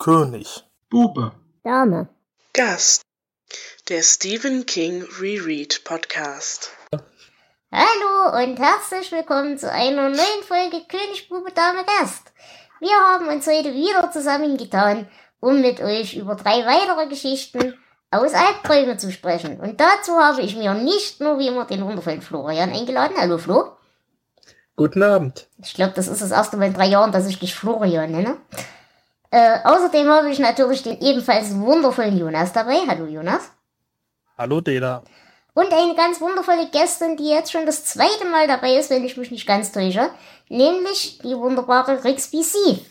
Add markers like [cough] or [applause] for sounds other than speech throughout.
König. Bube. Dame. Gast. Der Stephen King Reread Podcast. Hallo und herzlich willkommen zu einer neuen Folge König, Bube, Dame, Gast. Wir haben uns heute wieder zusammengetan, um mit euch über drei weitere Geschichten aus Albträumen zu sprechen. Und dazu habe ich mir nicht nur wie immer den wundervollen Florian eingeladen. Hallo Flo. Guten Abend. Ich glaube, das ist das erste Mal in drei Jahren, dass ich dich Florian nenne. Äh, außerdem habe ich natürlich den ebenfalls wundervollen Jonas dabei. Hallo Jonas. Hallo Dela. Und eine ganz wundervolle Gästin, die jetzt schon das zweite Mal dabei ist, wenn ich mich nicht ganz täusche, nämlich die wunderbare Rixby C.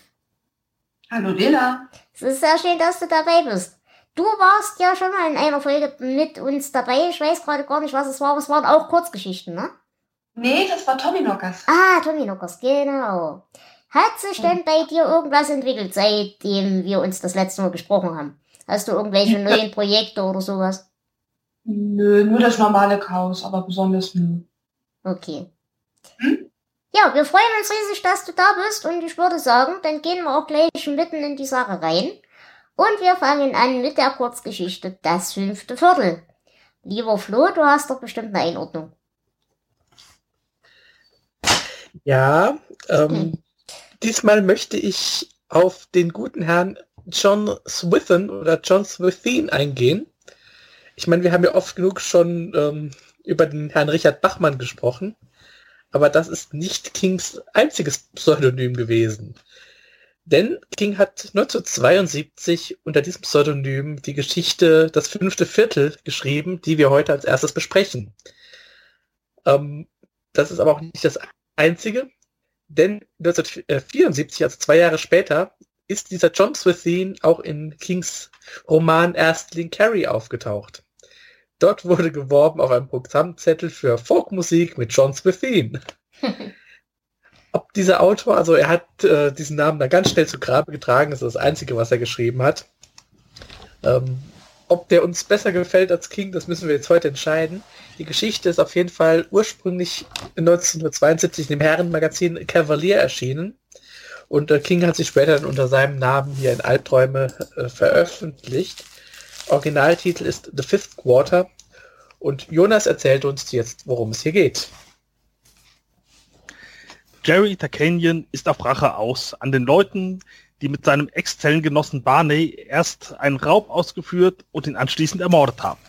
Hallo Dela. Es ist sehr schön, dass du dabei bist. Du warst ja schon mal in einer Folge mit uns dabei. Ich weiß gerade gar nicht, was es war, aber es waren auch Kurzgeschichten, ne? Nee, das war Tommy Knockers. Ah, Tommy Knockers, genau. Hat sich denn bei dir irgendwas entwickelt, seitdem wir uns das letzte Mal gesprochen haben? Hast du irgendwelche neuen Projekte oder sowas? Nö, nur das normale Chaos, aber besonders nö. Okay. Hm? Ja, wir freuen uns riesig, dass du da bist und ich würde sagen, dann gehen wir auch gleich mitten in die Sache rein. Und wir fangen an mit der Kurzgeschichte Das fünfte Viertel. Lieber Flo, du hast doch bestimmt eine Einordnung. Ja, ähm, Hm. Diesmal möchte ich auf den guten Herrn John Swithin oder John Swithin eingehen. Ich meine, wir haben ja oft genug schon ähm, über den Herrn Richard Bachmann gesprochen, aber das ist nicht Kings einziges Pseudonym gewesen. Denn King hat 1972 unter diesem Pseudonym die Geschichte Das fünfte Viertel geschrieben, die wir heute als erstes besprechen. Ähm, das ist aber auch nicht das einzige, denn 1974, also zwei Jahre später, ist dieser John Swithin auch in Kings Roman Erstling Carrie aufgetaucht. Dort wurde geworben auf einem Programmzettel für Folkmusik mit John Swithin. [laughs] Ob dieser Autor, also er hat äh, diesen Namen dann ganz schnell zu Grabe getragen, das ist das Einzige, was er geschrieben hat. Ähm, ob der uns besser gefällt als King, das müssen wir jetzt heute entscheiden. Die Geschichte ist auf jeden Fall ursprünglich 1972 im Herrenmagazin Cavalier erschienen. Und äh, King hat sich später dann unter seinem Namen hier in Albträume äh, veröffentlicht. Originaltitel ist The Fifth Quarter. Und Jonas erzählt uns jetzt, worum es hier geht. Jerry Tarkanian ist auf Rache aus an den Leuten, die mit seinem Ex-Zellengenossen Barney erst einen Raub ausgeführt und ihn anschließend ermordet haben.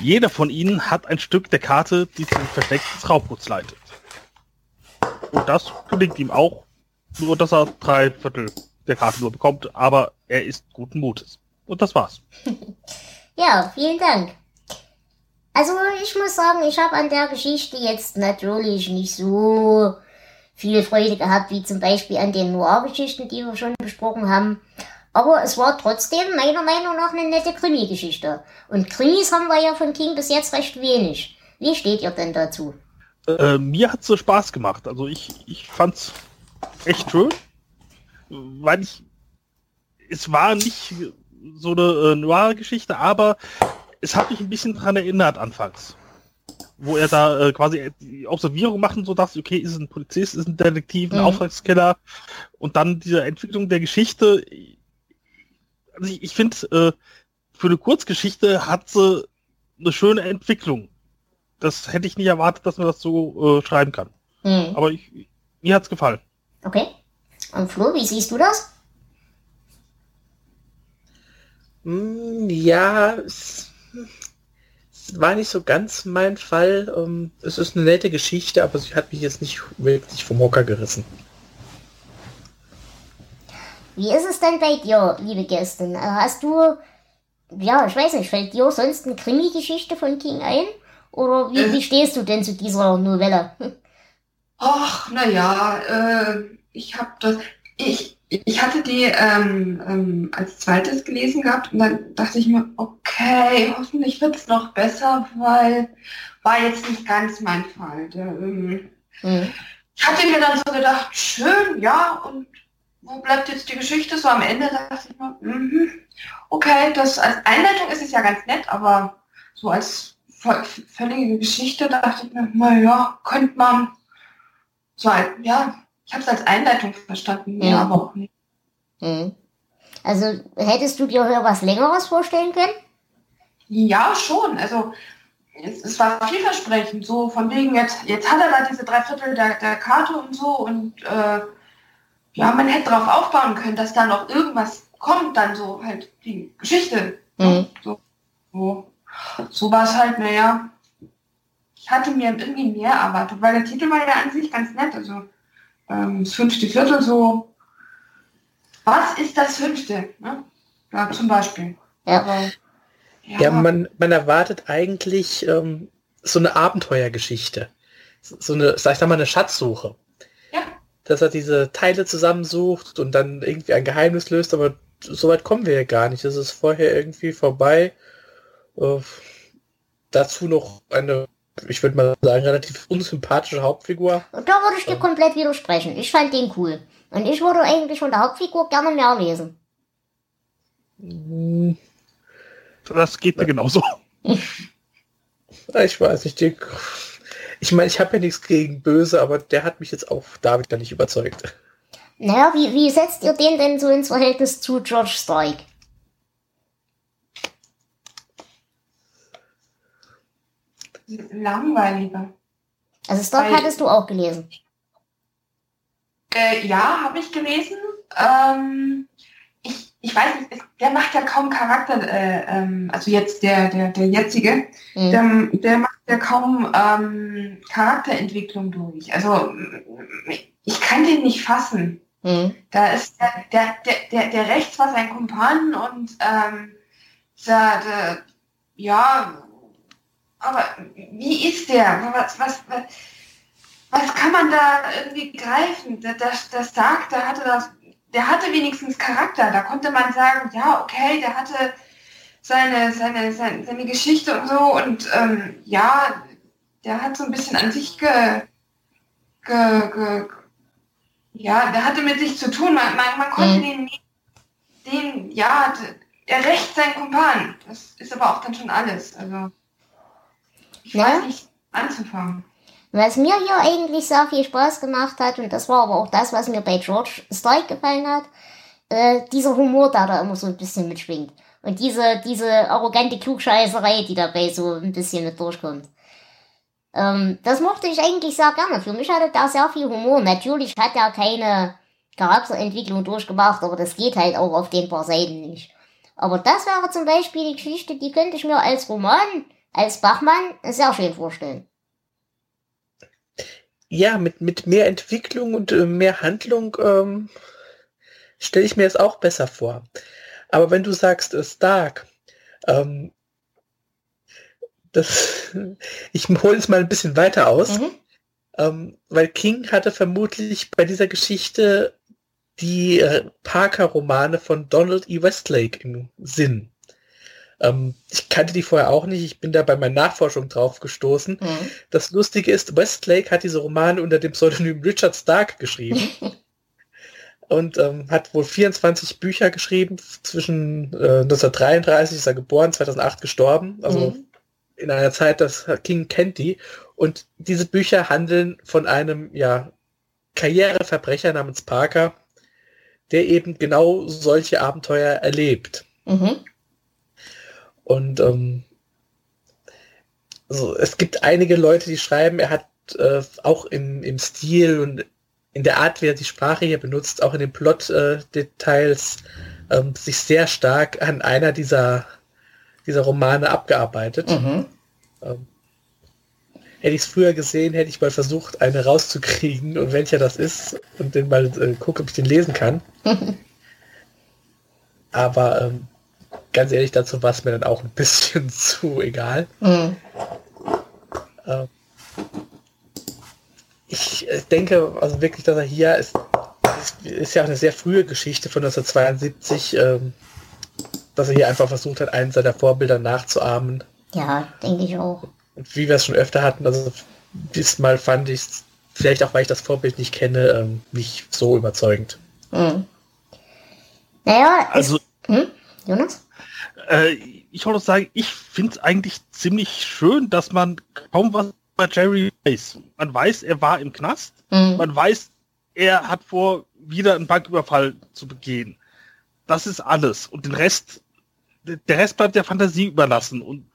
Jeder von ihnen hat ein Stück der Karte, die zum Versteck des Raubguts leitet. Und das gelingt ihm auch, nur dass er drei Viertel der Karte nur bekommt, aber er ist guten Mutes. Und das war's. [laughs] Ja, vielen Dank. Also ich muss sagen, ich habe an der Geschichte jetzt natürlich nicht so viel Freude gehabt, wie zum Beispiel an den Noir-Geschichten, die wir schon besprochen haben. Aber es war trotzdem meiner Meinung nach eine nette Krimi-Geschichte. Und Krimis haben wir ja von King bis jetzt recht wenig. Wie steht ihr denn dazu? Äh, mir hat's so Spaß gemacht. Also ich, ich fand's echt schön, weil ich es war nicht so eine äh, Noir-Geschichte, aber es hat mich ein bisschen dran erinnert anfangs. Wo er da äh, quasi die Observierung macht und so dachte, okay, ist es ein Polizist, ist es ein Detektiv, ein Mhm. Auftragskiller und dann diese Entwicklung der Geschichte. Also ich, ich finde, äh, für eine Kurzgeschichte hat sie eine schöne Entwicklung. Das hätte ich nicht erwartet, dass man das so äh, schreiben kann. Hm. Aber ich, mir hat's gefallen. Okay. Und Flo, wie siehst du das? Hm, ja, es, es war nicht so ganz mein Fall. Ähm, es ist eine nette Geschichte, aber sie hat mich jetzt nicht wirklich vom Hocker gerissen. Wie ist es denn bei dir, liebe Gästin? Äh, Hast du, ja, ich weiß nicht, fällt dir sonst eine Krimi-Geschichte von King ein? Oder wie, wie stehst du denn zu dieser Novelle? Ach, naja, äh, ich habe das, ich, ich hatte die ähm, ähm, als zweites gelesen gehabt und dann dachte ich mir, okay, hoffentlich wird es noch besser, weil war jetzt nicht ganz mein Fall. Der, ähm, Hm. ich hatte mir dann so gedacht, schön, ja, und wo bleibt jetzt die Geschichte? So am Ende dachte ich mir, mhm, okay, das als Einleitung ist es ja ganz nett, aber so als völlige Geschichte dachte ich mir, naja, könnte man so ein, ja, ich habe es als Einleitung verstanden, Ja. ja, aber auch nicht. Hm. Also hättest du dir was Längeres vorstellen können? Ja, schon. Also es, es war vielversprechend. So von wegen, jetzt, jetzt hat er da diese Dreiviertel der, der Karte und so und äh, ja, man hätte darauf aufbauen können, dass da noch irgendwas kommt, dann so halt die Geschichte. Mhm. So, so, so war es halt, naja, ich hatte mir irgendwie mehr erwartet, weil der Titel war ja an sich ganz nett. Also ähm, das fünfte Viertel so. Was ist das fünfte? Ne? Ja, zum Beispiel. Ja. Aber, Ja, ja man, man erwartet eigentlich ähm, so eine Abenteuergeschichte. So eine, sag ich mal, eine Schatzsuche. Dass er diese Teile zusammensucht und dann irgendwie ein Geheimnis löst, aber so weit kommen wir ja gar nicht. Das ist vorher irgendwie vorbei. Äh, dazu noch eine, ich würde mal sagen, relativ unsympathische Hauptfigur. Und da würde ich dir komplett widersprechen. Ich fand den cool. Und ich würde eigentlich von der Hauptfigur gerne mehr lesen. Hm, Das geht mir genauso. [laughs] Ich weiß nicht, die, ich meine, ich habe ja nichts gegen Böse, aber der hat mich jetzt auch David gar nicht überzeugt. Naja, wie, wie setzt ihr den denn so ins Verhältnis zu George Strike? langweiliger. Also Weil- hattest du auch gelesen. Äh, ja, habe ich gelesen. Ähm, ich, weiß nicht, der macht ja kaum Charakter, äh, ähm, also jetzt der, der, der jetzige, Mhm. der, der macht ja kaum ähm, Charakterentwicklung durch. Also ich kann den nicht fassen. Mhm. Da ist der, der, der, der, der rechts war sein Kumpan und ähm, der, der, ja, aber wie ist der? Was, was, was, was kann man da irgendwie greifen? Der, der Stark, der hatte das, der hatte wenigstens Charakter. Da konnte man sagen, ja, okay, der hatte seine, seine, seine, seine Geschichte und so und ähm, ja, der hat so ein bisschen an sich ge, ge, ge, ja, der hatte mit sich zu tun. Man, man, man konnte Mhm. den, den, ja, der recht sein Kumpan. Das ist aber auch dann schon alles. Also, ich Ja. weiß nicht anzufangen. Was mir hier eigentlich sehr viel Spaß gemacht hat, und das war aber auch das, was mir bei George Strike gefallen hat, äh, dieser Humor, der da immer so ein bisschen mitschwingt. Und diese, diese arrogante Klugscheißerei, die dabei so ein bisschen mit durchkommt. Ähm, das mochte ich eigentlich sehr gerne. Für mich hatte da sehr viel Humor. Natürlich hat er keine Charakterentwicklung durchgemacht, aber das geht halt auch auf den paar Seiten nicht. Aber das wäre zum Beispiel die Geschichte, die könnte ich mir als Roman, als Bachmann sehr schön vorstellen. Ja, mit, mit mehr Entwicklung und äh, mehr Handlung ähm, stelle ich mir es auch besser vor. Aber wenn du sagst, äh, Stark, ähm, das, [laughs] ich hole es mal ein bisschen weiter aus, Mhm. ähm, weil King hatte vermutlich bei dieser Geschichte die äh, Parker-Romane von Donald E. Westlake im Sinn. Ähm, ich kannte die vorher auch nicht, ich bin da bei meiner Nachforschung drauf gestoßen. Mhm. Das Lustige ist, Westlake hat diese Romane unter dem Pseudonym Richard Stark geschrieben [laughs] und ähm, hat wohl 24 Bücher geschrieben. Zwischen äh, 1933 ist er geboren, 2008 gestorben. Also Mhm. in einer Zeit, dass King kennt die. Und diese Bücher handeln von einem ja, Karriereverbrecher namens Parker, der eben genau solche Abenteuer erlebt. Mhm. Und ähm, also es gibt einige Leute, die schreiben, er hat äh, auch im, im Stil und in der Art, wie er die Sprache hier benutzt, auch in den Plot-Details, ähm, sich sehr stark an einer dieser, dieser Romane abgearbeitet. Mhm. Ähm, hätte ich es früher gesehen, hätte ich mal versucht, eine rauszukriegen und welcher das ist und den mal äh, gucken, ob ich den lesen kann. [laughs] Aber ähm, ganz ehrlich, dazu war es mir dann auch ein bisschen [laughs] zu egal. Mhm. Ähm, ich denke also wirklich, dass er hier ist, ist, ist ja auch eine sehr frühe Geschichte von 1972, ähm, dass er hier einfach versucht hat, einen seiner Vorbilder nachzuahmen. Ja, denke ich auch. Und wie wir es schon öfter hatten, also diesmal fand ich es, vielleicht auch weil ich das Vorbild nicht kenne, ähm, nicht so überzeugend. Mhm. Naja, Also, ist, hm? Jonas? äh, ich wollte sagen, ich finde es eigentlich ziemlich schön, dass man kaum was bei Jerry weiß. Man weiß, er war im Knast. Mhm. Man weiß, er hat vor, wieder einen Banküberfall zu begehen. das ist alles. Und den Rest, der Rest bleibt der Fantasie überlassen. Und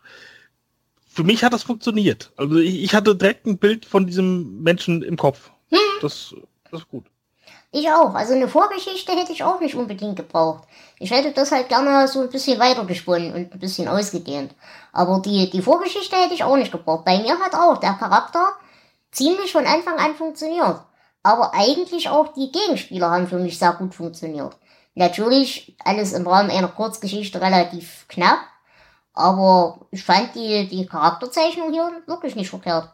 für mich hat das funktioniert. Also ich, ich hatte direkt ein Bild von diesem Menschen im Kopf. Hm. Das, das ist gut. Ich auch. Also eine Vorgeschichte hätte ich auch nicht unbedingt gebraucht. Ich hätte das halt gerne so ein bisschen weitergesponnen und ein bisschen ausgedehnt. Aber die, die Vorgeschichte hätte ich auch nicht gebraucht. Bei mir hat auch der Charakter ziemlich von Anfang an funktioniert. Aber eigentlich auch die Gegenspieler haben für mich sehr gut funktioniert. Natürlich alles im Rahmen einer Kurzgeschichte relativ knapp. Aber ich fand die, die Charakterzeichnung hier wirklich nicht verkehrt.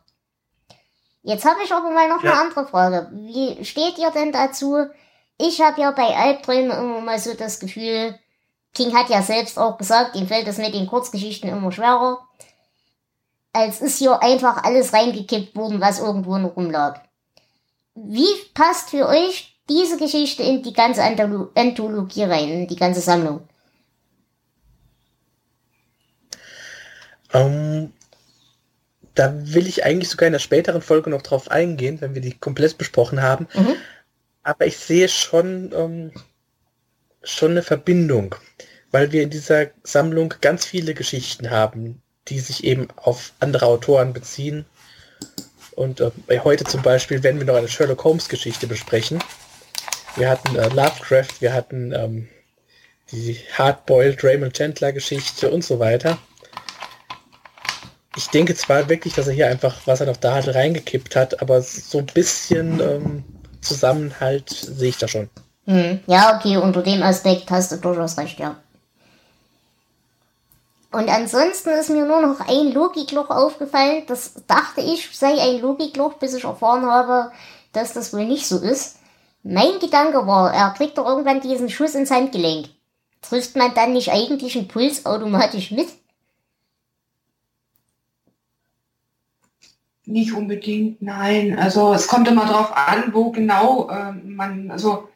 Jetzt habe ich aber mal noch ja. eine andere Frage. Wie steht ihr denn dazu? Ich habe ja bei Albträumen immer mal so das Gefühl, King hat ja selbst auch gesagt, ihm fällt es mit den Kurzgeschichten immer schwerer. Als ist hier einfach alles reingekippt worden, was irgendwo noch rumlag. Wie passt für euch diese Geschichte in die ganze Anthologie rein, in die ganze Sammlung? Um, da will ich eigentlich sogar in der späteren Folge noch drauf eingehen, wenn wir die komplett besprochen haben. Mhm. Aber ich sehe schon, um, schon eine Verbindung, weil wir in dieser Sammlung ganz viele Geschichten haben, die sich eben auf andere Autoren beziehen. Und äh, heute zum Beispiel werden wir noch eine Sherlock Holmes Geschichte besprechen. Wir hatten äh, Lovecraft, wir hatten ähm, die Hardboiled Raymond Chandler Geschichte und so weiter ich denke zwar wirklich, dass er hier einfach, was er noch da hatte, reingekippt hat, aber so ein bisschen ähm, Zusammenhalt sehe ich da schon. Hm. Ja, okay, unter dem Aspekt hast du durchaus recht, ja. Und ansonsten ist mir nur noch ein Logikloch aufgefallen. Das dachte ich sei ein Logikloch, bis ich erfahren habe, dass das wohl nicht so ist. Mein Gedanke war, er kriegt doch irgendwann diesen Schuss ins Handgelenk. Trifft man dann nicht eigentlich einen Puls automatisch mit? Nicht unbedingt, nein. Also es kommt immer darauf an, wo genau äh, man, also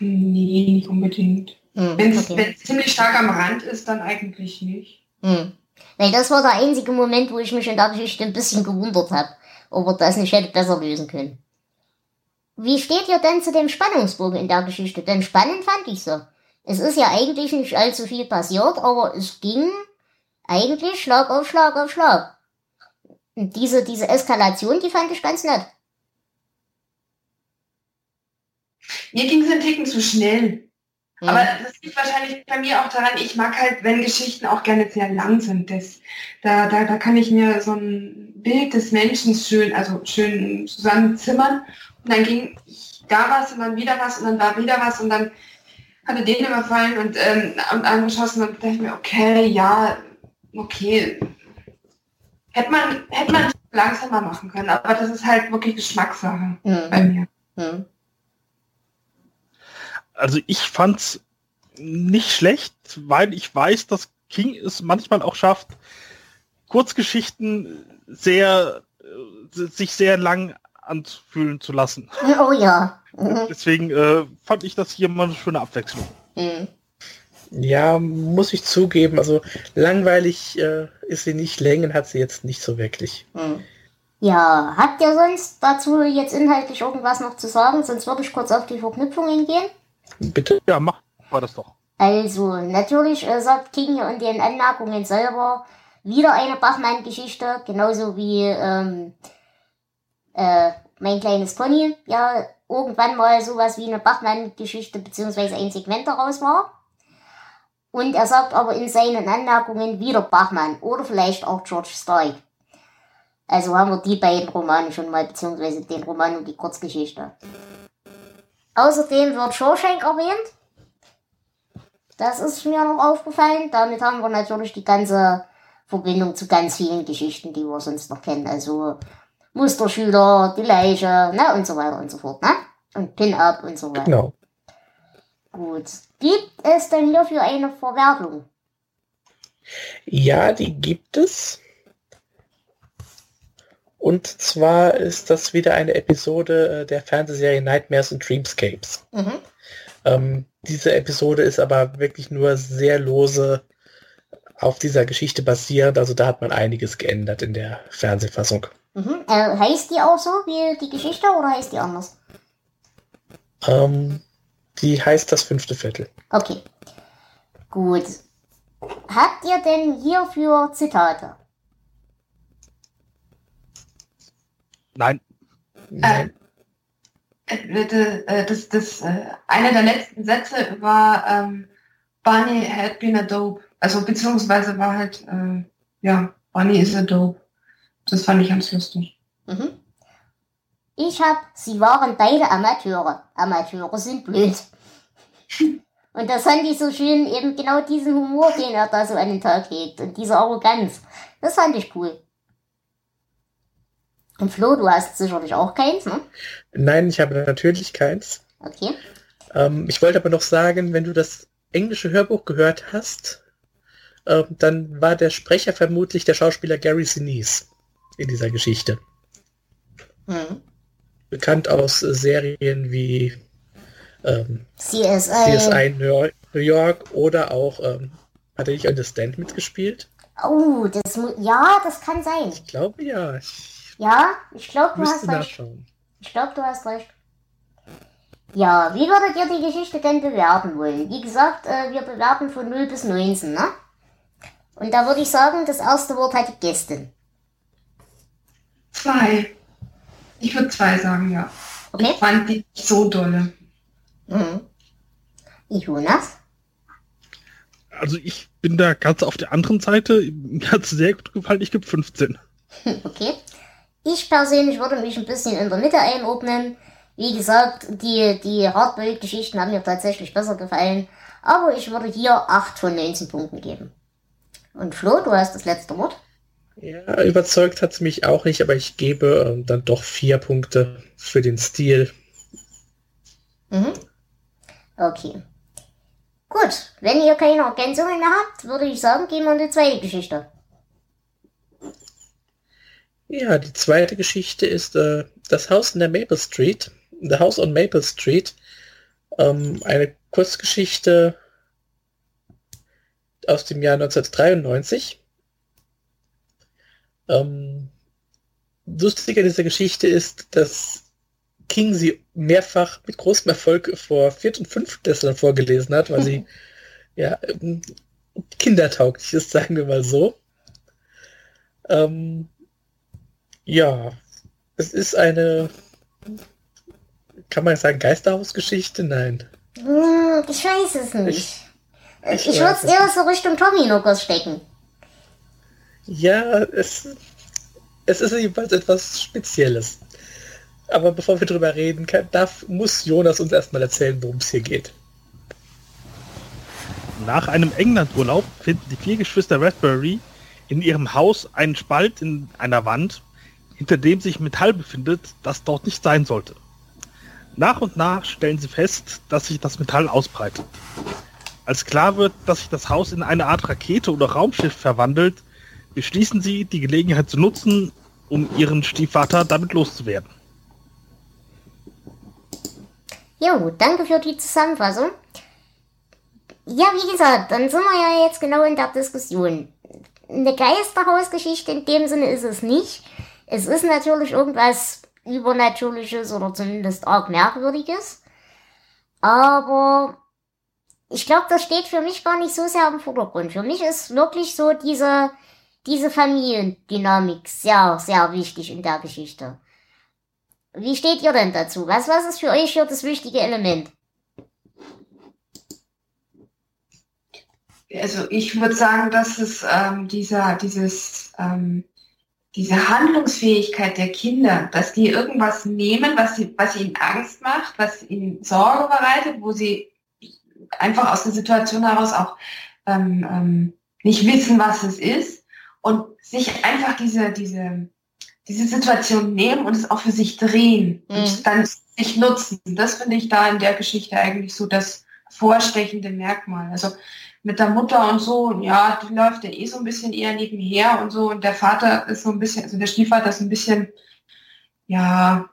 nee, nicht unbedingt. Hm, Wenn es okay. ziemlich stark am Rand ist, dann eigentlich nicht. Hm. Weil das war der einzige Moment, wo ich mich in der Geschichte ein bisschen gewundert habe, ob er das nicht hätte besser lösen können. Wie steht ihr denn zu dem Spannungsbogen in der Geschichte? Denn spannend fand ich so. Es ist ja eigentlich nicht allzu viel passiert, aber es ging eigentlich Schlag auf Schlag auf Schlag. Diese, diese Eskalation, die fand ich ganz nett. Mir ging es ein Ticken zu schnell. Mhm. Aber das liegt wahrscheinlich bei mir auch daran, ich mag halt, wenn Geschichten auch gerne sehr lang sind. Das, da, da, da kann ich mir so ein Bild des Menschen schön, also schön zusammenzimmern. Und dann ging da was und dann wieder was und dann da wieder was und dann hatte den überfallen und, ähm, und angeschossen und dachte ich mir, okay, ja, okay, Hätte man, hätte man langsamer machen können, aber das ist halt wirklich Geschmackssache mhm. bei mir. Mhm. Also ich fand's nicht schlecht, weil ich weiß, dass King es manchmal auch schafft, Kurzgeschichten sehr äh, sich sehr lang anfühlen zu lassen. Oh ja. Mhm. Deswegen äh, fand ich das hier mal eine schöne Abwechslung. Mhm. Ja, muss ich zugeben. Also langweilig äh, ist sie nicht, Längen hat sie jetzt nicht so wirklich. Hm. Ja, habt ihr sonst dazu jetzt inhaltlich irgendwas noch zu sagen? Sonst würde ich kurz auf die Verknüpfungen gehen. Bitte? Ja, mach war das doch. Also, natürlich äh, sagt King hier in den Anmerkungen selber wieder eine Bachmann-Geschichte, genauso wie ähm, äh, mein kleines Pony ja irgendwann mal sowas wie eine Bachmann-Geschichte beziehungsweise ein Segment daraus war. Und er sagt aber in seinen Anmerkungen wieder Bachmann oder vielleicht auch George Stark. Also haben wir die beiden Romane schon mal, beziehungsweise den Roman und die Kurzgeschichte. Außerdem wird Shawshank erwähnt. Das ist mir noch aufgefallen. Damit haben wir natürlich die ganze Verbindung zu ganz vielen Geschichten, die wir sonst noch kennen. Also Musterschüler, die Leiche, ne, und so weiter und so fort, ne? Und Pin-Up und so weiter. Genau. Gut. Gibt es denn hierfür eine Verwertung? Ja, die gibt es. Und zwar ist das wieder eine Episode äh, der Fernsehserie Nightmares and Dreamscapes. Mhm. Ähm, diese Episode ist aber wirklich nur sehr lose auf dieser Geschichte basierend. Also da hat man einiges geändert in der Fernsehfassung. Mhm. Äh, heißt die auch so wie die Geschichte oder heißt die anders? Ähm, Die heißt das fünfte Viertel. Okay. Gut. Habt ihr denn hierfür Zitate? Nein, Nein. Äh, das, das, das, äh, einer der letzten Sätze war ähm, Barney had been a dope. Also beziehungsweise war halt, äh, ja, Barney is a dope. Das fand ich ganz lustig. Mhm. Ich hab, sie waren beide Amateure. Amateure sind blöd. [laughs] Und das fand ich so schön, eben genau diesen Humor, den er da so an den Tag legt und diese Arroganz. Das fand ich cool. Und Flo, du hast sicherlich auch keins, ne? Nein, ich habe natürlich keins. Okay. Ähm, ich wollte aber noch sagen, wenn du das englische Hörbuch gehört hast, ähm, dann war der Sprecher vermutlich der Schauspieler Gary Sinise in dieser Geschichte. Hm. Bekannt aus äh, Serien wie ähm, CSI. CSI New York oder auch, ähm, hat er nicht an The Stand mitgespielt? Oh, das ja, das kann sein. Ich glaube ja. Ich Ja, ich glaube, du hast recht. nachschauen. Ich glaube, du hast recht. Ja, wie würdet ihr die Geschichte denn bewerten wollen? Wie gesagt, äh, wir bewerten von 0 bis 19, ne? Und da würde ich sagen, das erste Wort hat die Gästin. Zwei. Ich würde zwei sagen, ja. Okay? Ich fand die nicht so dolle. Mhm. Jonas? also ich bin da ganz auf der anderen Seite. Mir hat es sehr gut gefallen. Ich gebe 15. [laughs] Okay. Ich persönlich würde mich ein bisschen in der Mitte einordnen. Wie gesagt, die, die Hardboiled-Geschichten haben mir tatsächlich besser gefallen. Aber ich würde hier 8 von 19 Punkten geben. Und Flo, du hast das letzte Wort. Ja, überzeugt hat es mich auch nicht, aber ich gebe ähm, dann doch vier Punkte für den Stil. Mhm. Okay. Gut, wenn ihr keine Ergänzungen mehr habt, würde ich sagen, gehen wir in die zweite Geschichte. Ja, die zweite Geschichte ist äh, das Haus in der Maple Street. The House on Maple Street. Ähm, eine Kurzgeschichte aus dem Jahr 1993. Ähm, lustig an dieser Geschichte ist, dass King sie mehrfach mit großem Erfolg vor Viert- und Fünftklässlern vorgelesen hat, weil sie ja ähm, kindertauglich ist, sagen wir mal so. Ähm, ja, es ist eine, kann man sagen, Geisterhausgeschichte? Nein. Hm, ich weiß es nicht. Ich- Ich, ich würde es eher so Richtung Tommy Knockers stecken. Ja, es, es ist jedenfalls etwas Spezielles. Aber bevor wir drüber reden, kann, darf, muss Jonas uns erstmal erzählen, worum es hier geht. Nach einem Englandurlaub finden die vier Geschwister Raspberry in ihrem Haus einen Spalt in einer Wand, hinter dem sich Metall befindet, das dort nicht sein sollte. Nach und nach stellen sie fest, dass sich das Metall ausbreitet. Als klar wird, dass sich das Haus in eine Art Rakete oder Raumschiff verwandelt, beschließen sie, die Gelegenheit zu nutzen, um ihren Stiefvater damit loszuwerden. Jo, danke für die Zusammenfassung. Ja, wie gesagt, dann sind wir ja jetzt genau in der Diskussion. Eine Geisterhausgeschichte in dem Sinne ist es nicht. Es ist natürlich irgendwas Übernatürliches oder zumindest arg Merkwürdiges. Aber ich glaube, das steht für mich gar nicht so sehr im Vordergrund. Für mich ist wirklich so diese, diese Familiendynamik sehr, sehr wichtig in der Geschichte. Wie steht ihr denn dazu? Was, was ist für euch hier das wichtige Element? Also ich würde sagen, dass es ähm, dieser, dieses, ähm, diese Handlungsfähigkeit der Kinder, dass die irgendwas nehmen, was, sie, was ihnen Angst macht, was ihnen Sorge bereitet, wo sie einfach aus der Situation heraus auch ähm, ähm, nicht wissen, was es ist und sich einfach diese, diese, diese Situation nehmen und es auch für sich drehen Mhm. und dann sich nutzen. Das finde ich da in der Geschichte eigentlich so das vorstechende Merkmal. Also mit der Mutter und so, ja, die läuft ja eh so ein bisschen eher nebenher und so. Und der Vater ist so ein bisschen, also der Stiefvater ist ein bisschen, ja,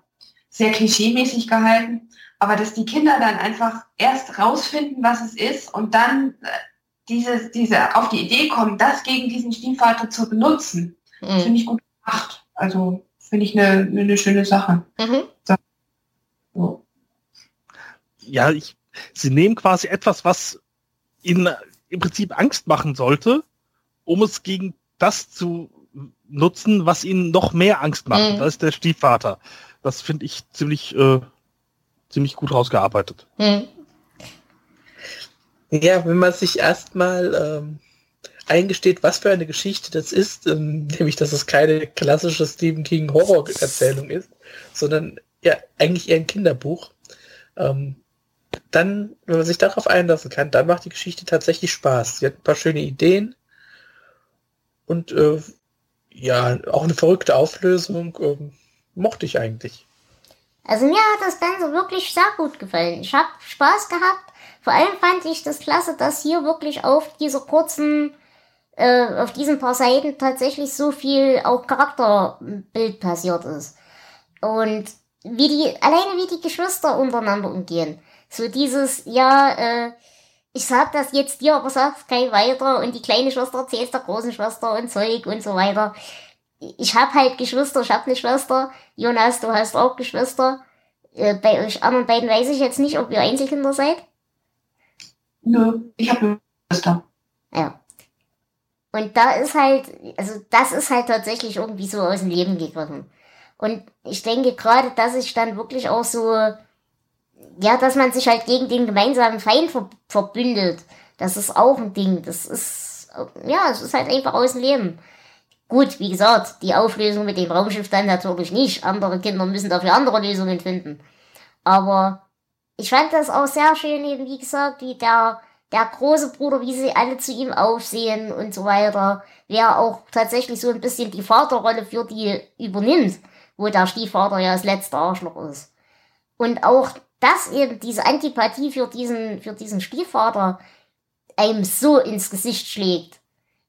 sehr klischeemäßig gehalten. Aber dass die Kinder dann einfach erst rausfinden, was es ist und dann äh, diese, diese auf die Idee kommen, das gegen diesen Stiefvater zu benutzen, Mhm. finde ich gut gemacht. Also finde ich eine, eine, eine schöne Sache. Mhm. So. Ja, ich sie nehmen quasi etwas, was ihnen im Prinzip Angst machen sollte, um es gegen das zu nutzen, was ihnen noch mehr Angst macht. Mhm. Das ist der Stiefvater. Das finde ich ziemlich, äh, ziemlich gut rausgearbeitet. Mhm. Ja, wenn man sich erstmal ähm, eingesteht, was für eine Geschichte das ist, ähm, [laughs] nämlich dass es keine klassische Stephen King Horror-Erzählung ist, sondern ja eigentlich eher ein Kinderbuch. Ähm, dann, wenn man sich darauf einlassen kann, dann macht die Geschichte tatsächlich Spaß. Sie hat ein paar schöne Ideen und äh, ja, auch eine verrückte Auflösung äh, mochte ich eigentlich. Also mir hat das Ganze wirklich sehr gut gefallen. Ich habe Spaß gehabt. Vor allem fand ich das klasse, dass hier wirklich auf dieser kurzen äh, auf diesen paar Seiten tatsächlich so viel auch Charakterbild passiert ist. Und wie die, alleine wie die Geschwister untereinander umgehen. So dieses, ja, äh, ich sag das jetzt dir, aber sag's kein weiter und die kleine Schwester erzählt der großen Schwester und Zeug und so weiter. Ich hab halt Geschwister, ich hab eine Schwester. Jonas, du hast auch Geschwister. Äh, bei euch anderen beiden weiß ich jetzt nicht, ob ihr Einzelkinder seid. Nö, ich hab eine Schwester. Ja. Und da ist halt, also das ist halt tatsächlich irgendwie so aus dem Leben gegriffen. Und ich denke gerade, dass ich dann wirklich auch so, ja, dass man sich halt gegen den gemeinsamen Feind ver verbündet. Das ist auch ein Ding. Das ist, ja, es ist halt einfach aus dem Leben. Gut, wie gesagt, die Auflösung mit dem Raumschiff dann natürlich nicht. Andere Kinder müssen dafür andere Lösungen finden. Aber ich fand das auch sehr schön, eben wie gesagt, wie der der große Bruder, wie sie alle zu ihm aufsehen und so weiter, wer auch tatsächlich so ein bisschen die Vaterrolle für die übernimmt, wo der Stiefvater ja das letzte Arschloch ist. Und auch dass eben diese Antipathie für diesen, für diesen Stiefvater einem so ins Gesicht schlägt.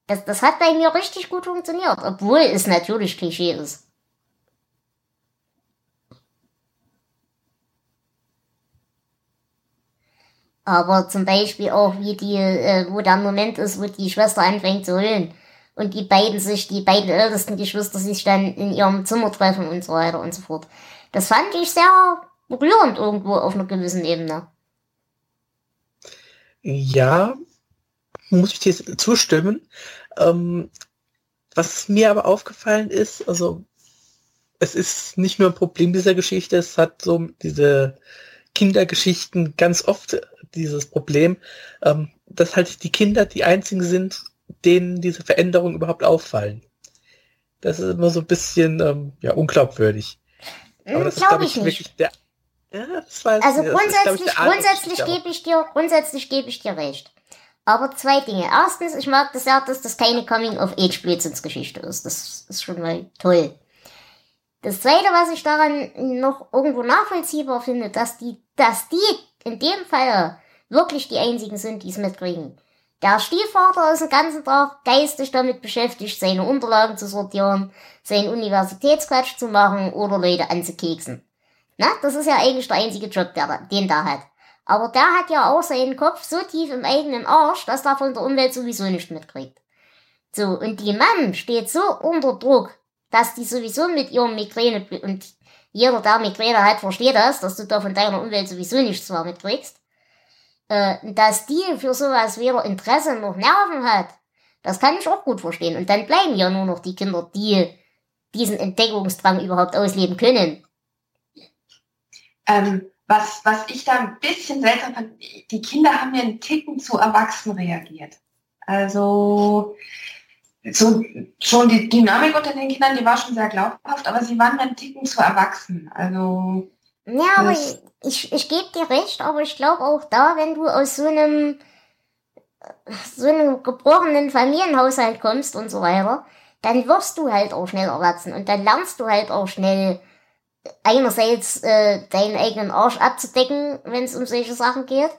Das, das hat bei mir richtig gut funktioniert, obwohl es natürlich Klischee ist. Aber zum Beispiel auch, wie die, äh, wo der Moment ist, wo die Schwester anfängt zu heulen. Und die beiden sich, die beiden ältesten Geschwister sich dann in ihrem Zimmer treffen und so weiter und so fort. Das fand ich sehr berührend irgendwo auf einer gewissen Ebene. Ja, muss ich dir zustimmen. Ähm, was mir aber aufgefallen ist, also es ist nicht nur ein Problem dieser Geschichte, es hat so diese Kindergeschichten ganz oft dieses Problem, ähm, dass halt die Kinder die einzigen sind, denen diese Veränderungen überhaupt auffallen. Das ist immer so ein bisschen ähm, ja, unglaubwürdig. Aber hm, das Glaube ich, wirklich der. Ja, also grundsätzlich, ist, grundsätzlich gebe ich dir, grundsätzlich gebe ich dir recht. Aber zwei Dinge. Erstens, ich mag das ja, dass das keine Coming-of-Age-Blödsinnsgeschichte ist. Das ist schon mal toll. Das zweite, was ich daran noch irgendwo nachvollziehbar finde, dass die, dass die in dem Fall wirklich die einzigen sind, die es mitkriegen. Der Stiefvater ist den ganzen Tag geistig damit beschäftigt, seine Unterlagen zu sortieren, seinen Universitätsquatsch zu machen oder Leute anzukeksen. Na, das ist ja eigentlich der einzige Job, der, den der hat. Aber der hat ja auch seinen Kopf so tief im eigenen Arsch, dass er von der Umwelt sowieso nicht mitkriegt. So, und die Mann steht so unter Druck, dass die sowieso mit ihrem Migräne, und jeder, der Migräne hat, versteht das, dass du da von deiner Umwelt sowieso nichts mehr mitkriegst äh, dass die für sowas weder Interesse noch Nerven hat, das kann ich auch gut verstehen. Und dann bleiben ja nur noch die Kinder, die diesen Entdeckungsdrang überhaupt ausleben können. Ähm, was, was ich da ein bisschen seltsam fand, die Kinder haben ja einen Ticken zu erwachsen reagiert. Also so schon die Dynamik unter den Kindern, die war schon sehr glaubhaft, aber sie waren dann Ticken zu erwachsen. Also ja, aber ich, ich, ich gebe dir recht, aber ich glaube auch da, wenn du aus so einem so einem gebrochenen Familienhaushalt kommst und so weiter, dann wirst du halt auch schnell erwachsen und dann lernst du halt auch schnell einerseits äh, deinen eigenen Arsch abzudecken, wenn es um solche Sachen geht.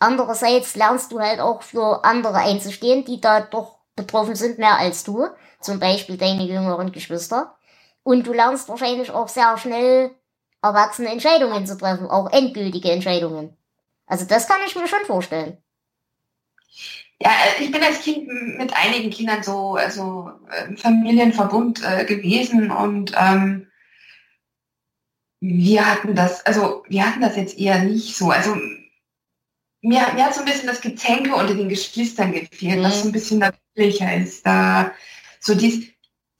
Andererseits lernst du halt auch für andere einzustehen, die da doch betroffen sind, mehr als du. Zum Beispiel deine jüngeren Geschwister. Und du lernst wahrscheinlich auch sehr schnell erwachsene Entscheidungen zu treffen, auch endgültige Entscheidungen. Also das kann ich mir schon vorstellen. Ja, ich bin als Kind mit einigen Kindern so also im Familienverbund äh, gewesen und ähm, wir hatten das, also wir hatten das jetzt eher nicht so. Also mir, mir hat so ein bisschen das Gezänke unter den Geschwistern gefehlt, mhm. was so ein bisschen natürlicher ist. Da so dies,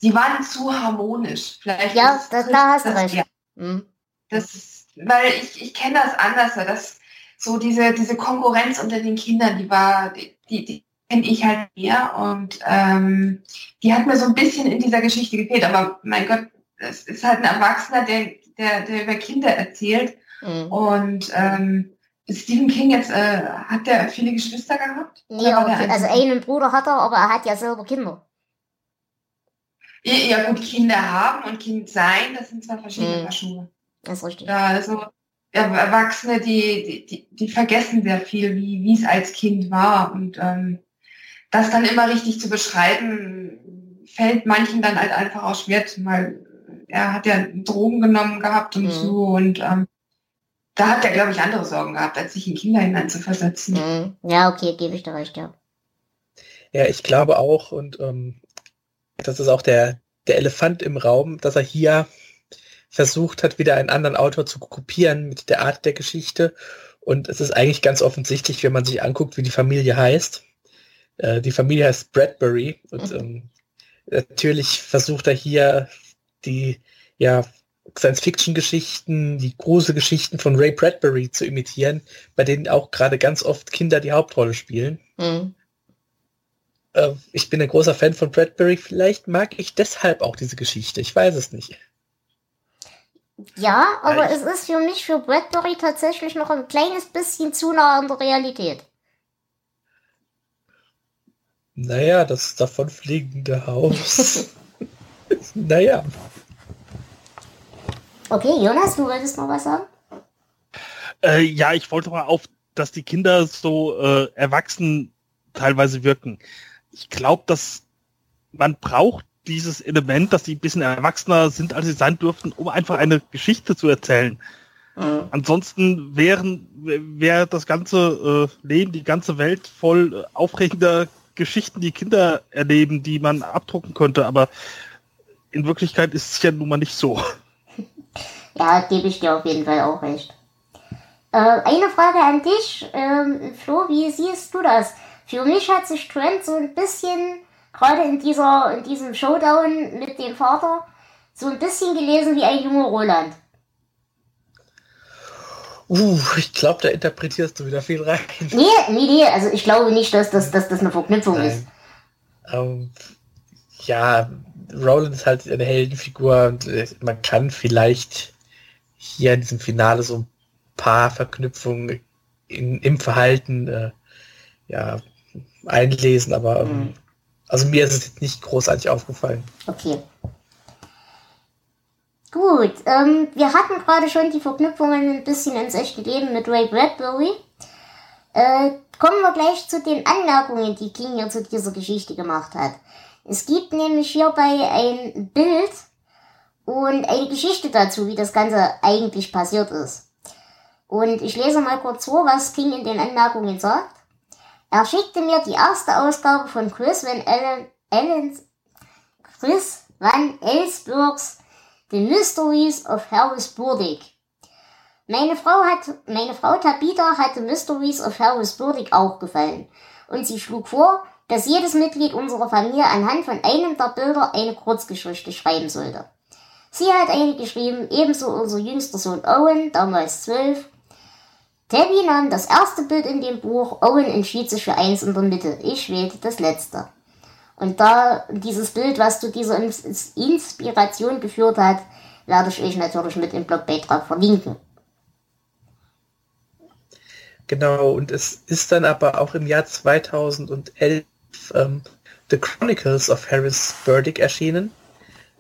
die waren zu harmonisch. Vielleicht ja, das, da hast du recht. Ja. Mhm. Das, weil ich, ich kenne das anders, dass so diese, diese Konkurrenz unter den Kindern, die war, die, die, kenne ich halt mehr und ähm, die hat mir so ein bisschen in dieser Geschichte gefehlt. Aber mein Gott, es ist halt ein Erwachsener, der, der, der über Kinder erzählt. Mhm. Und ähm, Stephen King jetzt, äh, hat der viele Geschwister gehabt? Nee, okay. also einen Bruder hat er, aber er hat ja selber Kinder. Ja, gut, Kinder haben und Kind sein, das sind zwei verschiedene mhm. Paar Schuhe. Das ist richtig. Ja, also Erwachsene, die, die, die vergessen sehr viel, wie, wie es als Kind war. Und ähm, das dann immer richtig zu beschreiben, fällt manchen dann halt einfach auch schwer, weil er hat ja Drogen genommen gehabt und mhm. so und ähm, da hat er, glaube ich, andere Sorgen gehabt, als sich in Kinder hinein zu versetzen. Mhm. Ja, okay, gebe ich dir recht, ja. Ja, ich glaube auch, und ähm, das ist auch der, der Elefant im Raum, dass er hier versucht hat, wieder einen anderen Autor zu kopieren mit der Art der Geschichte. Und es ist eigentlich ganz offensichtlich, wenn man sich anguckt, wie die Familie heißt. Äh, die Familie heißt Bradbury und mhm. ähm, natürlich versucht er hier die ja, Science-Fiction-Geschichten, die große Geschichten von Ray Bradbury zu imitieren, bei denen auch gerade ganz oft Kinder die Hauptrolle spielen. Mhm. Äh, ich bin ein großer Fan von Bradbury, vielleicht mag ich deshalb auch diese Geschichte, ich weiß es nicht. Ja, aber ich es ist für mich für Bradbury tatsächlich noch ein kleines bisschen zu nah an der Realität. Naja, das davonfliegende Haus. [laughs] naja. Okay, Jonas, du wolltest noch was sagen? Äh, ja, ich wollte mal auf, dass die Kinder so äh, erwachsen teilweise wirken. Ich glaube, dass man braucht dieses Element, dass sie ein bisschen erwachsener sind, als sie sein dürften, um einfach eine Geschichte zu erzählen. Mhm. Ansonsten wären wäre das ganze äh, Leben, die ganze Welt voll äh, aufregender Geschichten, die Kinder erleben, die man abdrucken könnte, aber in Wirklichkeit ist es ja nun mal nicht so. [laughs] Ja, gebe ich dir auf jeden Fall auch recht. Äh, eine Frage an dich, ähm, Flo, wie siehst du das? Für mich hat sich Trent so ein bisschen, gerade in dieser, in diesem Showdown mit dem Vater, so ein bisschen gelesen wie ein junger Roland. Uh, ich glaube, da interpretierst du wieder viel rein. Nee, nee, nee, also ich glaube nicht, dass das, dass das eine Verknüpfung Nein. ist. Ähm, ja, Roland ist halt eine Heldenfigur und äh, man kann vielleicht hier in diesem Finale so ein paar Verknüpfungen in, im Verhalten äh, ja, einlesen, aber ähm, mhm. Also mir ist es nicht großartig aufgefallen. Okay. Gut, ähm, wir hatten gerade schon die Verknüpfungen ein bisschen ins echte Leben mit Ray Bradbury. Äh, kommen wir gleich zu den Anmerkungen, die King hier zu dieser Geschichte gemacht hat. Es gibt nämlich hierbei ein Bild und eine Geschichte dazu, wie das Ganze eigentlich passiert ist. Und ich lese mal kurz vor, was King in den Anmerkungen sagt. Er schickte mir die erste Ausgabe von Chris Van Allen, Allens, Chris Van Ellsbergs The Mysteries of Harris Burdick. Meine Frau hat, meine Frau Tabitha hatte Mysteries of Harris Burdick auch gefallen. Und sie schlug vor, dass jedes Mitglied unserer Familie anhand von einem der Bilder eine Kurzgeschichte schreiben sollte. Sie hat eine geschrieben, ebenso unser jüngster Sohn Owen, damals zwölf. Tabby nahm das erste Bild in dem Buch, Owen entschied sich für eins in der Mitte. Ich wählte das letzte. Und da dieses Bild, was zu dieser Inspiration geführt hat, werde ich euch natürlich mit im Blogbeitrag verlinken. Genau, und es ist dann aber auch im Jahr 2011 ähm, The Chronicles of Harris Burdick erschienen,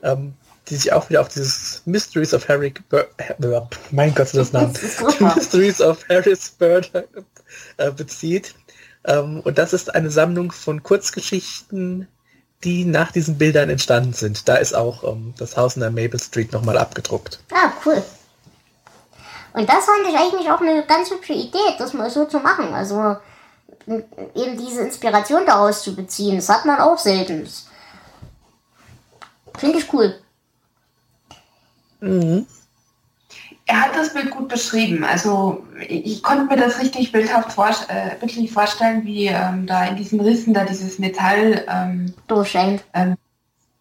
ähm, die sich auch wieder auf dieses Mysteries of Harry Bur mein Gott, das Name. Mysteries of Harris Burdick äh, bezieht. Ähm, und das ist eine Sammlung von Kurzgeschichten, die nach diesen Bildern entstanden sind. Da ist auch ähm, das Haus in der Maple Street nochmal abgedruckt. Ah, cool. Und das fand ich eigentlich auch eine ganz hübsche Idee, das mal so zu machen. Also eben diese Inspiration daraus zu beziehen. Das hat man auch selten. Finde ich cool. Mhm. Er hat das Bild gut beschrieben. Also ich, konnte mir das richtig bildhaft vor, äh, bildlich vorstellen, wie ähm, da in diesen Rissen da dieses Metall ähm, Durchscheint. ähm,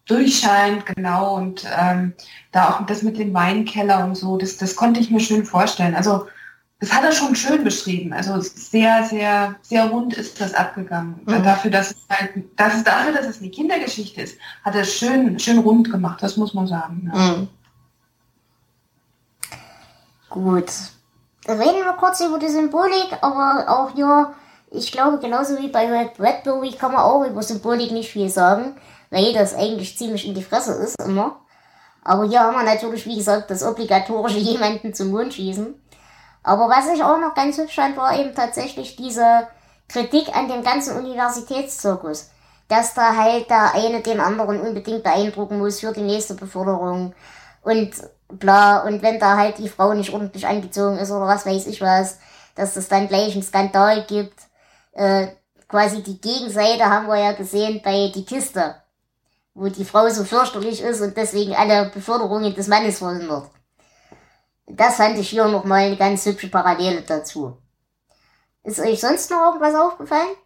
durchscheint, genau. Und ähm, da auch das mit dem Weinkeller und so, das, das konnte ich mir schön vorstellen. Also das hat er schon schön beschrieben. Also sehr, sehr, sehr rund ist das abgegangen. Mhm. Dafür, dass es halt, dass es dafür, dass es eine Kindergeschichte ist, hat er es schön, schön rund gemacht. Das muss man sagen. Ja. Mhm. Gut. Reden wir kurz über die Symbolik, aber auch hier, ich glaube, genauso wie bei Red Bradbury kann man auch über Symbolik nicht viel sagen, weil das eigentlich ziemlich in die Fresse ist immer. Aber hier haben wir natürlich, wie gesagt, das obligatorische [laughs] jemanden zum Mond schießen. Aber was ich auch noch ganz hübsch fand, war eben tatsächlich diese Kritik an dem ganzen Universitätszirkus. Dass da halt der eine den anderen unbedingt beeindrucken muss für die nächste Beförderung und bla. Und wenn da halt die Frau nicht ordentlich angezogen ist oder was weiß ich was, dass es dann gleich einen Skandal gibt. Äh, quasi die Gegenseite haben wir ja gesehen bei Die Kiste, wo die Frau so fürchterlich ist und deswegen alle Beförderungen des Mannes verhindert. Das fand ich hier nochmal eine ganz hübsche Parallele dazu. Ist euch sonst noch irgendwas aufgefallen?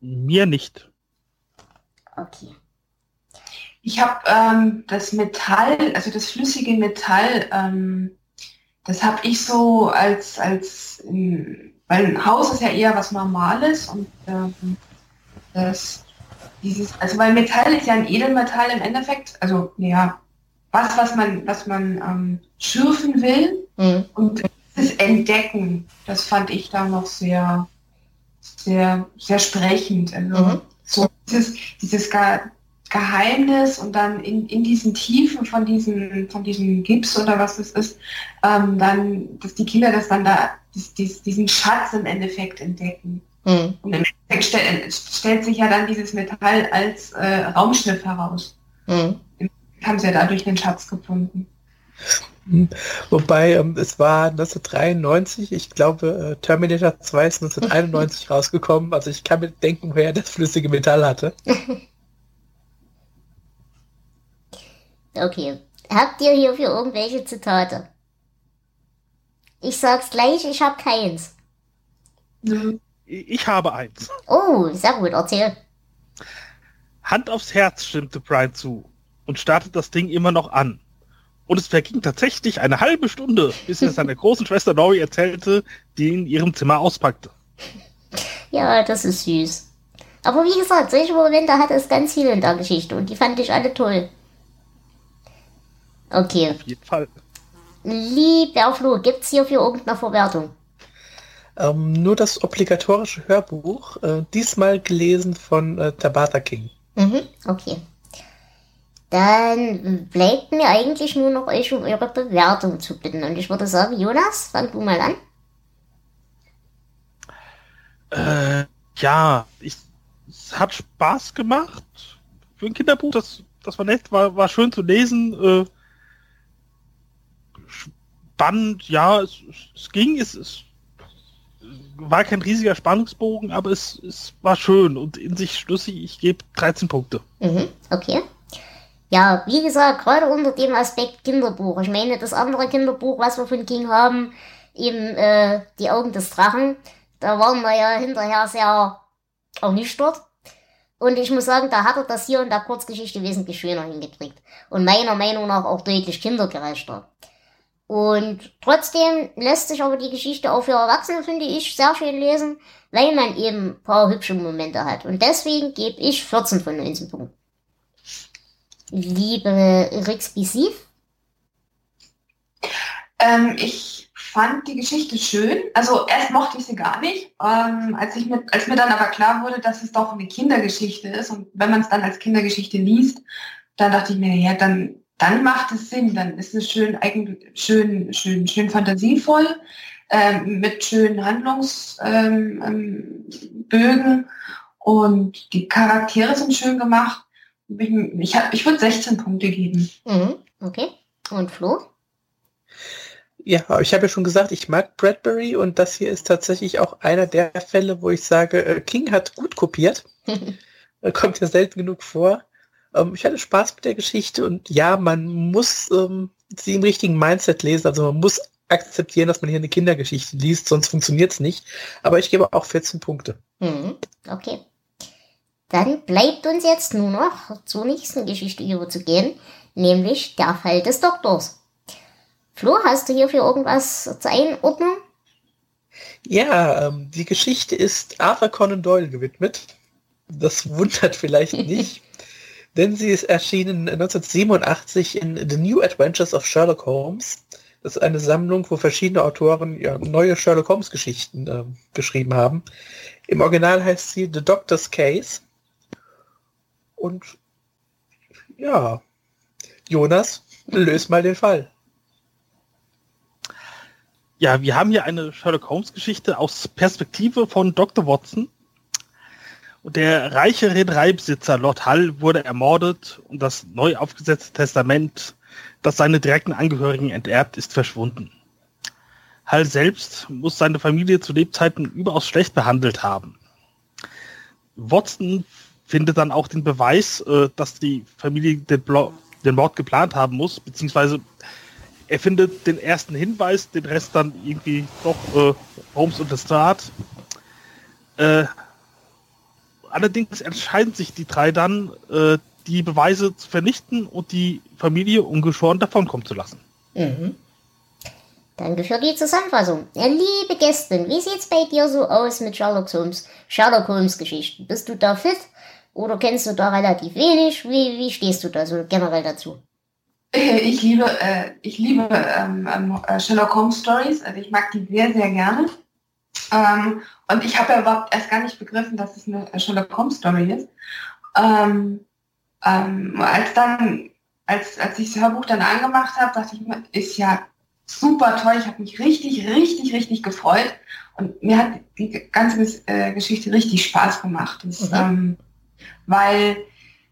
Mir nicht. Okay. Ich habe ähm, das Metall, also das flüssige Metall, ähm, das habe ich so als, als ähm, weil ein Haus ist ja eher was Normales und ähm, das, dieses, also weil Metall ist ja ein Edelmetall im Endeffekt, also ja, was, was man, was man ähm, schürfen will Mhm. und das Entdecken, das fand ich da noch sehr, sehr, sehr sprechend. Also Mhm. so dieses, dieses Ge Geheimnis und dann in, in diesen Tiefen von diesem, von diesem Gips oder was es ist, ähm, dann, dass die Kinder das dann da, dies, dies, diesen Schatz im Endeffekt entdecken. Mhm. Und im Endeffekt stell, stellt sich ja dann dieses Metall als äh, Raumschiff heraus. Mhm. Haben sie ja dadurch den Schatz gefunden. Wobei, ähm, es war 1993, ich glaube, äh, Terminator 2 ist 1991 rausgekommen, also ich kann mir denken, woher das flüssige Metall hatte. [laughs] Okay. Habt ihr hierfür irgendwelche Zitate? Ich sag's gleich, ich hab keins. Ich habe eins. Oh, sehr gut, erzähl. Hand aufs Herz stimmte Brian zu und startete das Ding immer noch an. Und es verging tatsächlich eine halbe Stunde, bis er es seiner [laughs] großen Schwester Lori erzählte, die in ihrem Zimmer auspackte. Ja, das ist süß. Aber wie gesagt, solche Momente hat es ganz viel in der Geschichte und die fand ich alle toll. Okay. Auf jeden Fall. Lieber Flo, gibt's hierfür irgendeine Verwertung? Ähm, nur das obligatorische Hörbuch, äh, diesmal gelesen von äh, Tabata King. Mhm, okay. Dann bleibt mir eigentlich nur noch euch um eure Bewertung zu bitten. Und ich würde sagen, Jonas, fang du mal an. Äh, ja, ich, es hat Spaß gemacht für ein Kinderbuch. Das, das war nett, war, war schön zu lesen. Äh, spannend, ja, es, es ging, es, es war kein riesiger Spannungsbogen, aber es, es war schön und in sich schlüssig. Ich gebe 13 Punkte. Mhm, okay. Ja, wie gesagt, gerade unter dem Aspekt Kinderbuch. Ich meine, das andere Kinderbuch, was wir von King haben, eben äh, Die Augen des Drachen, da waren wir ja hinterher sehr ernüchtert. Und ich muss sagen, da hat er das hier in der Kurzgeschichte wesentlich schöner hingekriegt. Und meiner Meinung nach auch deutlich kindergerechter. Und trotzdem lässt sich aber die Geschichte auch für Erwachsene, finde ich, sehr schön lesen, weil man eben ein paar hübsche Momente hat. Und deswegen gebe ich 14 von 19 Punkten. Liebe Rixbisiv, Ähm, ich fand die Geschichte schön. Also erst mochte ich sie gar nicht. Ähm, als, ich mir, als mir dann aber klar wurde, dass es doch eine Kindergeschichte ist und wenn man es dann als Kindergeschichte liest, dann dachte ich mir, ja, dann, dann macht es Sinn. Dann ist es schön, schön, schön, schön fantasievoll, ähm, mit schönen Handlungsbögen ähm, Bögen. und die Charaktere sind schön gemacht. Ich, ich, ich würde 16 Punkte geben. mhm, okay. Und Flo? Ja, ich habe ja schon gesagt, ich mag Bradbury und das hier ist tatsächlich auch einer der Fälle, wo ich sage, äh, King hat gut kopiert. [laughs] Äh, Kommt ja selten genug vor. Ähm, ich hatte Spaß mit der Geschichte und ja, man muss ähm, sie im richtigen Mindset lesen. Also man muss akzeptieren, dass man hier eine Kindergeschichte liest, sonst funktioniert es nicht. Aber ich gebe auch 14 Punkte. Mhm. Okay. Dann bleibt uns jetzt nur noch zur nächsten Geschichte überzugehen, nämlich der Fall des Doktors. Flo, hast du hierfür irgendwas zur Einordnung? Ja, ähm, die Geschichte ist Arthur Conan Doyle gewidmet. Das wundert vielleicht [laughs] nicht, denn sie ist erschienen 1987 in The New Adventures of Sherlock Holmes. Das ist eine Sammlung, wo verschiedene Autoren ja, neue Sherlock Holmes Geschichten äh, geschrieben haben. Im Original heißt sie The Doctor's Case. Und ja, Jonas, löst mal den Fall. Ja, wir haben hier eine Sherlock Holmes Geschichte aus Perspektive von Dr. Watson. Und der reiche Reedereibesitzer Lord Hull wurde ermordet und das neu aufgesetzte Testament, das seine direkten Angehörigen enterbt, ist verschwunden. Hull selbst muss seine Familie zu Lebzeiten überaus schlecht behandelt haben. Watson findet dann auch den Beweis, äh, dass die Familie den, Mord geplant haben muss, beziehungsweise er findet den ersten Hinweis, den Rest dann irgendwie doch äh, Holmes und Lestrade. Äh, allerdings entscheiden sich die drei dann, äh, die Beweise zu vernichten und die Familie ungeschoren davonkommen zu lassen. Mhm. Danke für die Zusammenfassung. Liebe Gästin, wie sieht's bei dir so aus mit Sherlock Holmes, Sherlock Holmes Geschichten? Bist du da fit oder kennst du da relativ wenig? Wie, wie stehst du da so generell dazu? Ich liebe, äh, ich liebe ähm, äh, Sherlock Holmes Stories, also ich mag die sehr, sehr gerne. Ähm, und ich habe ja überhaupt erst gar nicht begriffen, dass es eine Sherlock Holmes Story ist. Ähm, ähm, als dann, als, als ich das Hörbuch dann angemacht habe, dachte ich mir, ist ja super toll. Ich habe mich richtig, richtig, richtig gefreut. Und mir hat die ganze äh, Geschichte richtig Spaß gemacht. Das, mhm. ähm, weil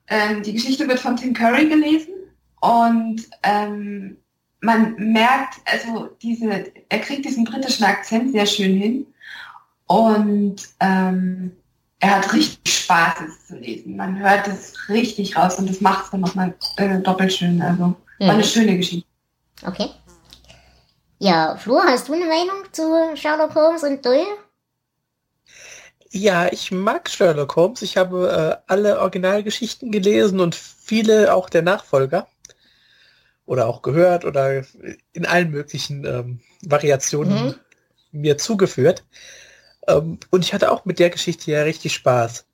ähm, die Geschichte wird von Tim Curry gelesen und ähm, man merkt, also diese, er kriegt diesen britischen Akzent sehr schön hin. Und ähm, er hat richtig Spaß, es zu lesen. Man hört es richtig raus und das macht es dann nochmal äh, doppelt schön. Also mhm. war eine schöne Geschichte. Okay. Ja, Flo, hast du eine Meinung zu Sherlock Holmes und Doyle? Ja, ich mag Sherlock Holmes. Ich habe äh, alle Originalgeschichten gelesen und viele auch der Nachfolger oder auch gehört oder in allen möglichen ähm, Variationen mhm. mir zugeführt. Ähm, und ich hatte auch mit der Geschichte ja richtig Spaß.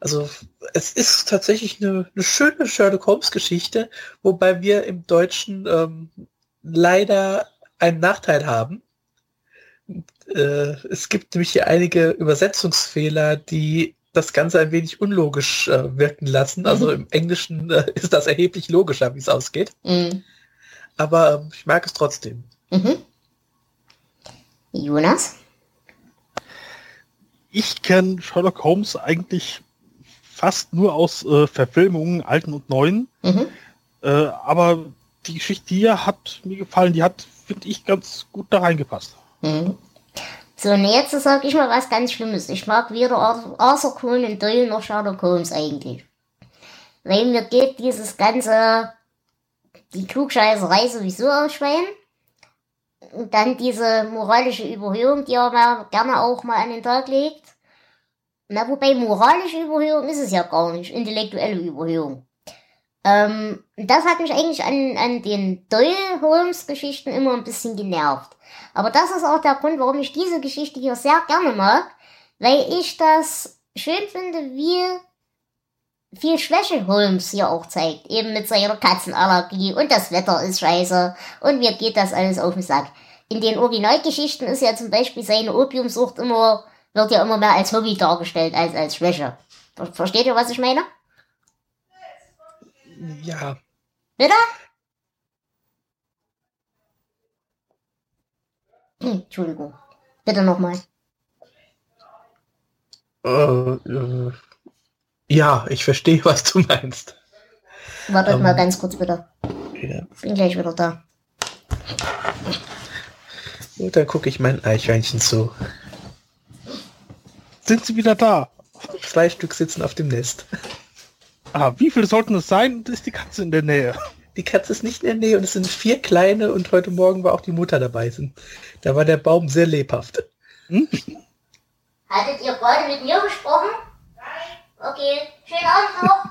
Also es ist tatsächlich eine, eine schöne Sherlock Holmes Geschichte, wobei wir im Deutschen ähm, leider einen Nachteil haben. Äh, es gibt nämlich hier einige Übersetzungsfehler, die das Ganze ein wenig unlogisch äh, wirken lassen. Also mhm. im Englischen äh, ist das erheblich logischer, wie es ausgeht. Mhm. Aber äh, ich mag es trotzdem. Mhm. Jonas? Ich kenne Sherlock Holmes eigentlich fast nur aus äh, Verfilmungen, alten und neuen. Mhm. Äh, aber die Geschichte hier hat mir gefallen. Die hat, finde ich, ganz gut da reingepasst. Mhm. So, und jetzt sage ich mal was ganz Schlimmes. Ich mag weder Arthur Conan Doyle noch Sherlock Holmes eigentlich. Weil mir geht dieses ganze, die Klugscheißerei sowieso ausschwein. Und dann diese moralische Überhöhung, die er gerne auch mal an den Tag legt. Na, wobei moralische Überhöhung ist es ja gar nicht, intellektuelle Überhöhung. Ähm, das hat mich eigentlich an, an den Doyle-Holmes-Geschichten immer ein bisschen genervt. Aber das ist auch der Grund, warum ich diese Geschichte hier sehr gerne mag, weil ich das schön finde, wie viel Schwäche Holmes hier auch zeigt. Eben mit seiner Katzenallergie und das Wetter ist scheiße und mir geht das alles auf den Sack. In den Originalgeschichten ist ja zum Beispiel seine Opiumsucht immer, wird ja immer mehr als Hobby dargestellt als als Schwäche. Versteht ihr, was ich meine? Ja. Bitte? Entschuldigung. Bitte nochmal. Äh, äh, ja, ich verstehe, [laughs] was du meinst. Wartet ähm, mal ganz kurz bitte. Ja. Bin gleich wieder da. Gut, dann gucke ich mein Eichhörnchen zu. Sind sie wieder da? Zwei Stück sitzen auf dem Nest. Ah, wie viele sollten es sein? Und ist die Katze in der Nähe? Die Katze ist nicht in der Nähe und es sind vier kleine und heute Morgen war auch die Mutter dabei. Da war der Baum sehr lebhaft. Hm? Hattet ihr gerade mit mir gesprochen? Okay, schönen Abend noch.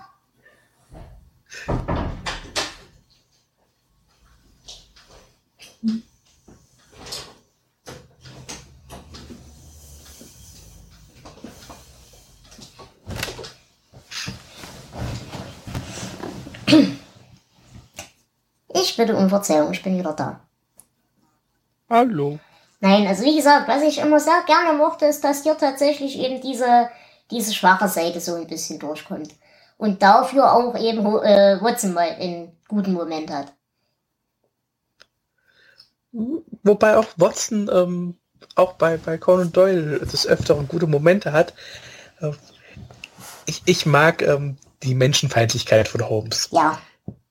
Ich bitte um Verzeihung, ich bin wieder da. Hallo. Nein, also wie gesagt, was ich immer sehr gerne mochte, ist, dass hier tatsächlich eben diese, diese schwache Seite so ein bisschen durchkommt. Und dafür auch eben äh, Watson mal einen guten Moment hat. Wobei auch Watson ähm, auch bei, bei Conan Doyle des Öfteren gute Momente hat. Äh, ich, ich mag ähm, die Menschenfeindlichkeit von Holmes. Ja.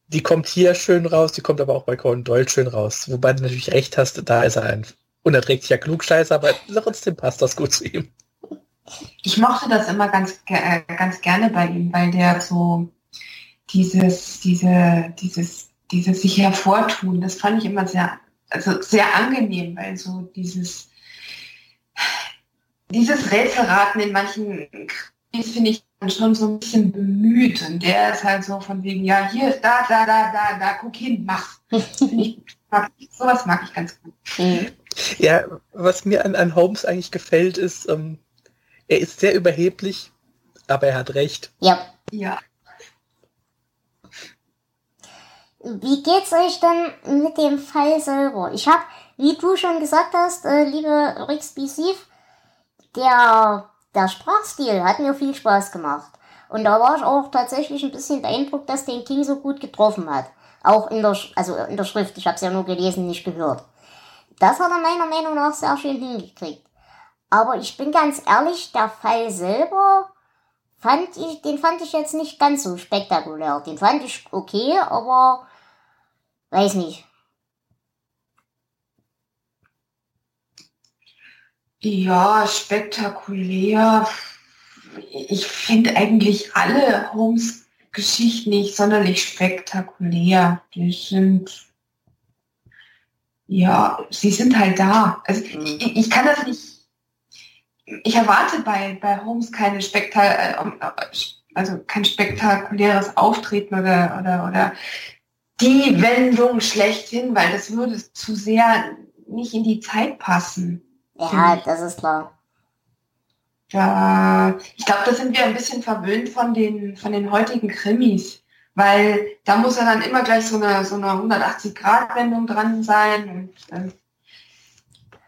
Die kommt hier schön raus, die kommt aber auch bei Conan Doyle schön raus. Wobei du natürlich recht hast, da ist er ein unerträglicher Klugscheißer, aber trotzdem passt das gut zu ihm. Ich mochte das immer ganz, äh, ganz gerne bei ihm, weil der so dieses, diese, dieses, dieses sich hervortun, das fand ich immer sehr, also sehr angenehm, weil so dieses, dieses Rätselraten in manchen Krimis finde ich schon so ein bisschen bemüht und der ist halt so von wegen, ja, hier, da, da, da, da, da, guck hin, mach. ich, mag, sowas mag ich ganz gut. Mhm. Ja, was mir an, an Holmes eigentlich gefällt, ist, ähm, er ist sehr überheblich, aber er hat recht. Ja. Ja. Wie geht's euch denn mit dem Fall selber? Ich habe, wie du schon gesagt hast, äh, liebe Sief, der, der Sprachstil hat mir viel Spaß gemacht. Und da war ich auch tatsächlich ein bisschen beeindruckt, dass den King so gut getroffen hat. Auch in der, also in der Schrift. Ich habe es ja nur gelesen, nicht gehört. Das hat er meiner Meinung nach sehr schön hingekriegt. Aber ich bin ganz ehrlich, der Fall selber fand ich, den fand ich jetzt nicht ganz so spektakulär. Den fand ich okay, aber weiß nicht. Ja, spektakulär. Ich finde eigentlich alle Holmes-Geschichten nicht sonderlich spektakulär. Die sind ja, sie sind halt da. Also mhm. ich, ich kann das nicht. Ich erwarte bei, bei Holmes keine Spekta äh, also kein spektakuläres Auftreten oder, oder, oder die Wendung schlechthin, weil das würde zu sehr nicht in die Zeit passen. Ja, das ist klar. Ja, ich glaube, da sind wir ein bisschen verwöhnt von den, von den heutigen Krimis weil da muss ja dann immer gleich so eine, so eine 180-Grad-Wendung dran sein. Und, äh,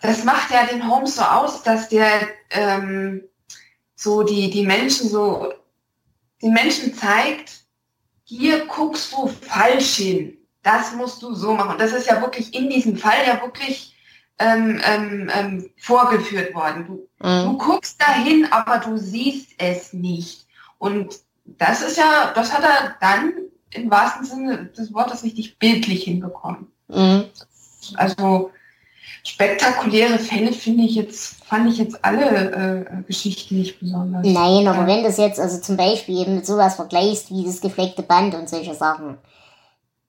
das macht ja den Holmes so aus, dass der ähm, so die, die Menschen so, den Menschen zeigt, hier guckst du falsch hin. Das musst du so machen. Und das ist ja wirklich in diesem Fall ja wirklich ähm, ähm, ähm vorgeführt worden. Du, mhm. du guckst dahin, aber du siehst es nicht. Und das ist ja, das hat er dann im wahrsten Sinne des Wortes richtig bildlich hinbekommen. Mhm. Also spektakuläre Fälle finde ich jetzt, fand ich jetzt alle äh, Geschichten nicht besonders. Nein, aber wenn das jetzt also zum Beispiel eben mit sowas vergleichst wie das gefleckte Band und solche Sachen,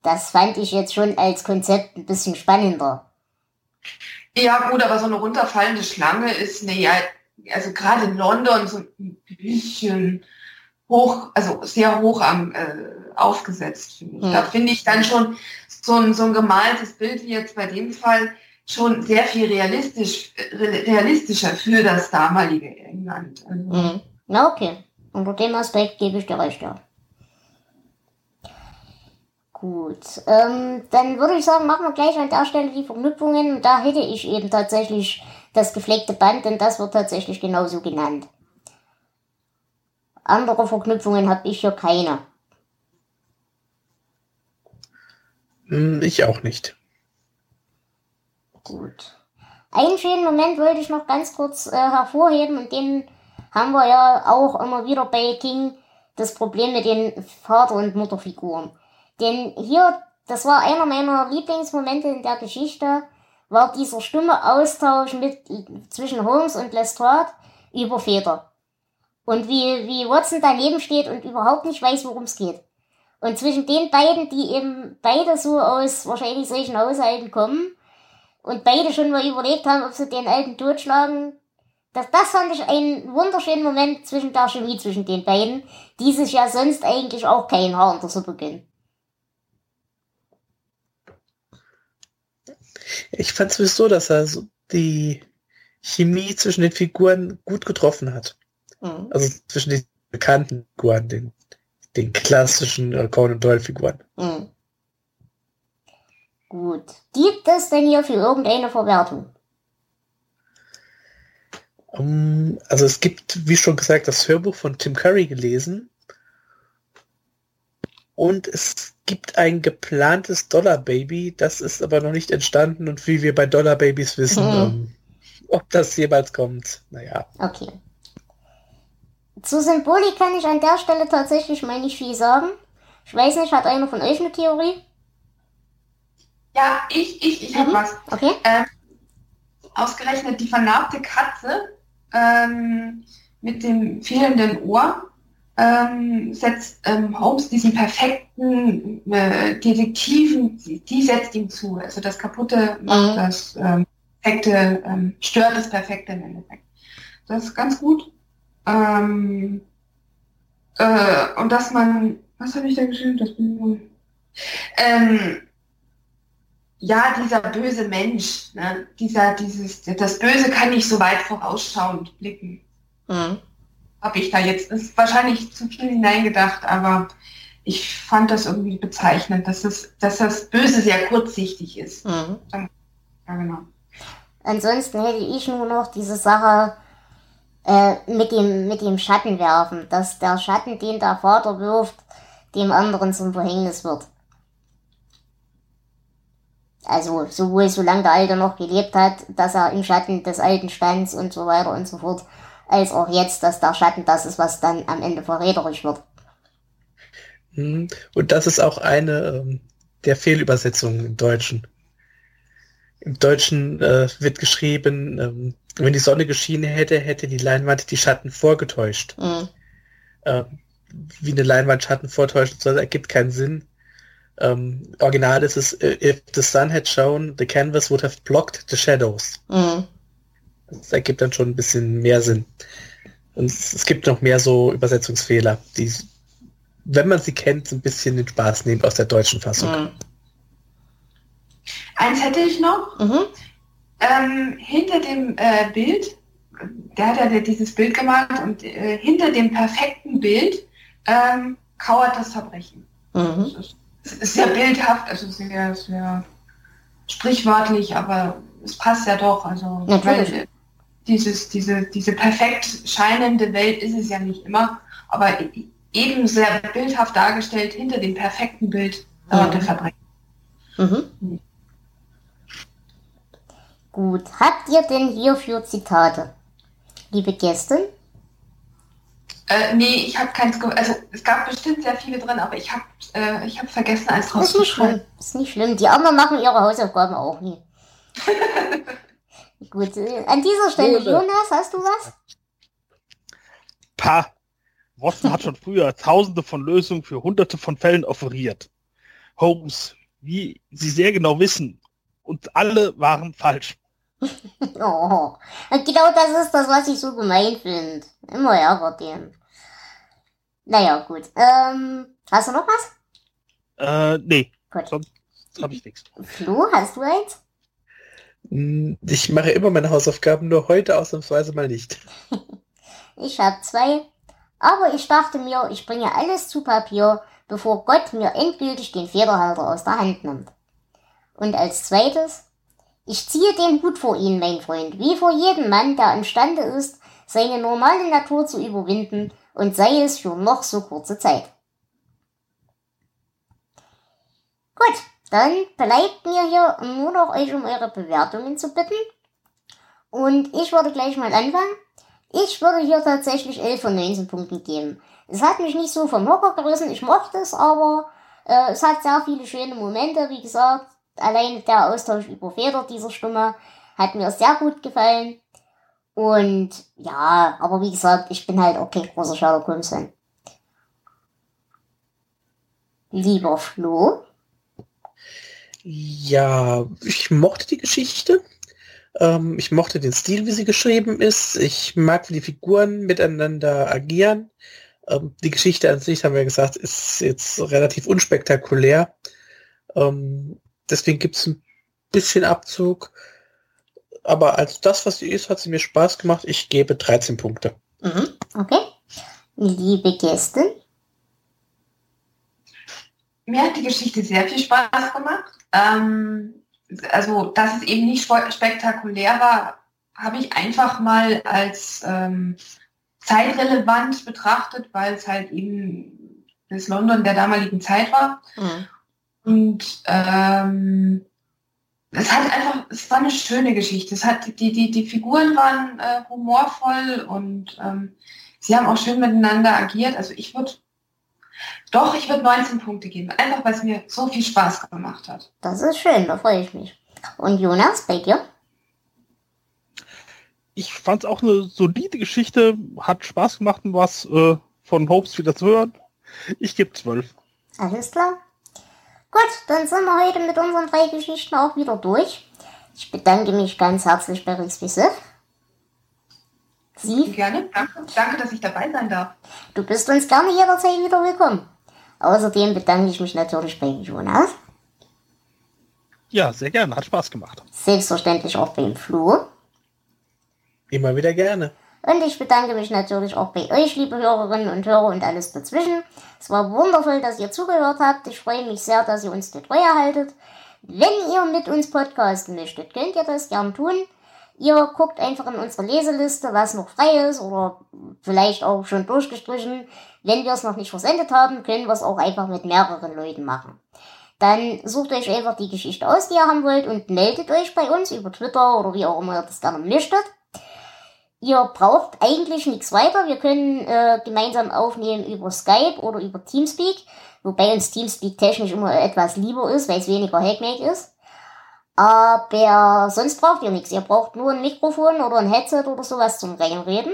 das fand ich jetzt schon als Konzept ein bisschen spannender. Ja gut, aber so eine runterfallende Schlange ist, naja, also gerade in London so ein bisschen hoch, also sehr hoch am äh, aufgesetzt, finde ich. Ja. Da finde ich dann schon so ein, so ein gemaltes Bild wie jetzt bei dem Fall schon sehr viel realistisch, realistischer für das damalige England. Also. Mhm. Na okay. Unter dem Aspekt gebe ich dir recht, ja. Gut, ähm, dann würde ich sagen, machen wir gleich an der Stelle die Verknüpfungen. Und da hätte ich eben tatsächlich das gefleckte Band, denn das wird tatsächlich genauso genannt. Andere Verknüpfungen habe ich hier keine. Hm, ich auch nicht. Gut. Einen schönen Moment wollte ich noch ganz kurz äh, hervorheben und den haben wir ja auch immer wieder bei King das Problem mit den Vater- und Mutterfiguren. Denn hier, das war einer meiner Lieblingsmomente in der Geschichte, war dieser stumme Austausch mit, zwischen Holmes und Lestrade über Väter. Und wie, wie Watson daneben steht und überhaupt nicht weiß, worum es geht. Und zwischen den beiden, die eben beide so aus wahrscheinlich solchen Haushalten kommen und beide schon mal überlegt haben, ob sie den alten totschlagen, das, das fand ich einen wunderschönen Moment zwischen der Chemie zwischen den beiden, die sich ja sonst eigentlich auch kein Haar in der Suppe gönnen. Ich fand sowieso, dass er so die Chemie zwischen den Figuren gut getroffen hat. Mhm. Also zwischen den bekannten Figuren, den, den klassischen äh, Conan Doyle-Figuren. Mhm. Gut. Gibt es denn hier für irgendeine Verwertung? Um, ähm, also es gibt, wie schon gesagt, das Hörbuch von Tim Curry gelesen. Und es gibt ein geplantes Dollar Baby, das ist aber noch nicht entstanden und wie wir bei Dollar Babies wissen, mhm. ähm, ob das jemals kommt, naja. Okay. Zu Symbolik kann ich an der Stelle tatsächlich mal nicht viel sagen. Ich weiß nicht, hat einer von euch eine Theorie? Ja, ich, ich, ich mhm. habe was. Okay. Ähm, ausgerechnet die vernarbte Katze ähm, mit dem fehlenden Ohr ähm, setzt ähm, Holmes diesen perfekten äh, Detektiven, die setzt ihm zu. Also das Kaputte macht mhm. das ähm, Perfekte, ähm, stört das Perfekte im Endeffekt. Das ist ganz gut. Ähm, äh, und dass man, was habe ich da geschrieben? Das bin ähm, ja, dieser böse Mensch, ne? dieser, dieses, das Böse kann nicht so weit vorausschauend blicken. Mhm. Habe ich da jetzt, ist wahrscheinlich zu viel hineingedacht, aber ich fand das irgendwie bezeichnend, dass das, dass das Böse sehr kurzsichtig ist. Mhm. Ja, genau. Ansonsten hätte ich nur noch diese Sache äh, mit, dem, mit dem Schatten werfen, dass der Schatten, den der Vater wirft, dem anderen zum Verhängnis wird. Also sowohl solange der Alte noch gelebt hat, dass er im Schatten des Alten stand und so weiter und so fort, als auch jetzt, dass der Schatten das ist, was dann am Ende verräterisch wird. Mhm. Und das ist auch eine ähm, der Fehlübersetzungen im Deutschen. Im Deutschen äh, wird geschrieben, ähm, wenn die Sonne geschienen hätte, hätte die Leinwand die Schatten vorgetäuscht. Mhm. Äh, wie eine Leinwand Schatten vortäuscht, das ergibt keinen Sinn. Ähm, original ist es, äh, if the sun had shown, the canvas would have blocked the shadows. Mhm. Das ergibt dann schon ein bisschen mehr Sinn. Und es, es gibt noch mehr so Übersetzungsfehler, die, wenn man sie kennt, ein bisschen den Spaß nehmen aus der deutschen Fassung. Mhm. Eins hätte ich noch. Mhm. Ähm, hinter dem äh, Bild, der hat ja dieses Bild gemalt und äh, hinter dem perfekten Bild ähm, kauert das Verbrechen. Mhm. Das ist ist sehr bildhaft, also sehr, sehr sprichwörtlich, aber es passt ja doch. Also weil dieses, diese, diese perfekt scheinende Welt ist es ja nicht immer, aber eben sehr bildhaft dargestellt hinter dem perfekten Bild dauert mhm. der Verbrechen. Mhm. Gut, habt ihr denn hierfür Zitate? Liebe Gäste? Äh, nee, ich habe keins. Also es gab bestimmt sehr viele drin, aber ich habe äh, ich hab vergessen, eins rauszuschreiben. Ist nicht schlimm. Ist nicht schlimm. Die anderen machen ihre Hausaufgaben auch nie. [laughs] Gut, äh, an dieser Stelle, Jonas, hast du was? Pa. Watson hat schon früher tausende von Lösungen für hunderte von Fällen offeriert. Holmes, wie Sie sehr genau wissen, und alle waren falsch. [laughs] oh, genau das ist das, was ich so gemein finde. Immer ärgert den. Naja, gut. Ähm, hast du noch was? Äh, nee. Gut. Sonst habe ich nichts. Flo, hast du eins? Hm, ich mache immer meine Hausaufgaben, nur heute ausnahmsweise mal nicht. [laughs] ich habe zwei. Aber ich dachte mir, ich bringe alles zu Papier, bevor Gott mir endgültig den Federhalter aus der Hand nimmt. Und als zweites, ich ziehe den Hut vor Ihnen, mein Freund, wie vor jedem Mann, der imstande ist, seine normale Natur zu überwinden und sei es für noch so kurze Zeit. Gut, dann bleibt mir hier nur noch euch um eure Bewertungen zu bitten. Und ich würde gleich mal anfangen. Ich würde hier tatsächlich 11 von 19 Punkten geben. Es hat mich nicht so vom Hocker gerissen, ich mochte es, aber äh, es hat sehr viele schöne Momente. Wie gesagt, allein der Austausch über Feder dieser Stimme hat mir sehr gut gefallen. Und ja, aber wie gesagt, ich bin halt auch kein großer Sherlock Holmes-Fan. Lieber Flo. Ja, ich mochte die Geschichte. Ähm, ich mochte den Stil, wie sie geschrieben ist. Ich mag, wie die Figuren miteinander agieren. Ähm, die Geschichte an sich, haben wir gesagt, ist jetzt relativ unspektakulär. Ähm, deswegen gibt es ein bisschen Abzug. Aber als das, was sie ist, hat sie mir Spaß gemacht. Ich gebe 13 Punkte. Mhm. Okay. Liebe Gäste. Mir hat die Geschichte sehr viel Spaß gemacht. Ähm, also, dass es eben nicht spektakulär war, habe ich einfach mal als ähm, zeitrelevant betrachtet, weil es halt eben das London der damaligen Zeit war. Mhm. Und ähm, es hat einfach, es war eine schöne Geschichte. Es hat die die die Figuren waren äh, humorvoll und ähm, sie haben auch schön miteinander agiert. Also ich würde doch, ich würde 19 Punkte geben, einfach weil es mir so viel Spaß gemacht hat. Das ist schön, da freue ich mich. Und Jonas, bei dir? Ich fand es auch eine solide Geschichte, hat Spaß gemacht, was äh, von Hopes wieder zu hören. Ich gebe 12. Alles klar. Gut, dann sind wir heute mit unseren drei Geschichten auch wieder durch. Ich bedanke mich ganz herzlich bei Rixby Sif. Sie? Gerne, danke, danke, dass ich dabei sein darf. Du bist uns gerne jederzeit wieder willkommen. Außerdem bedanke ich mich natürlich bei Jonas. Ja, sehr gerne, hat Spaß gemacht. Selbstverständlich auch beim Flo. Immer wieder gerne. Und ich bedanke mich natürlich auch bei euch, liebe Hörerinnen und Hörer und alles dazwischen. Es war wundervoll, dass ihr zugehört habt. Ich freue mich sehr, dass ihr uns die Treue haltet. Wenn ihr mit uns podcasten möchtet, könnt ihr das gern tun. Ihr guckt einfach in unsere Leseliste, was noch frei ist oder vielleicht auch schon durchgestrichen. Wenn wir es noch nicht versendet haben, können wir es auch einfach mit mehreren Leuten machen. Dann sucht euch einfach die Geschichte aus, die ihr haben wollt und meldet euch bei uns über Twitter oder wie auch immer ihr das gerne möchtet. Ihr braucht eigentlich nichts weiter. Wir können äh, gemeinsam aufnehmen über Skype oder über Teamspeak, wobei uns Teamspeak technisch immer etwas lieber ist, weil es weniger Hackmake ist. Aber sonst braucht ihr nichts. Ihr braucht nur ein Mikrofon oder ein Headset oder sowas zum Reinreden.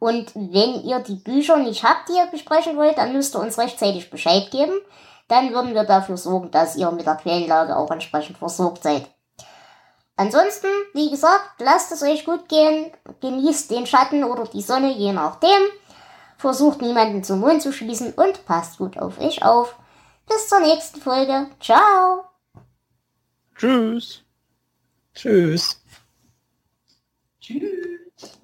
Und wenn ihr die Bücher nicht habt, die ihr besprechen wollt, dann müsst ihr uns rechtzeitig Bescheid geben. Dann würden wir dafür sorgen, dass ihr mit der Quellenlage auch entsprechend versorgt seid. Ansonsten, wie gesagt, lasst es euch gut gehen, genießt den Schatten oder die Sonne, je nachdem. Versucht niemanden zum Mond zu schließen und passt gut auf euch auf. Bis zur nächsten Folge. Ciao! Tschüss. Tschüss. Tschüss.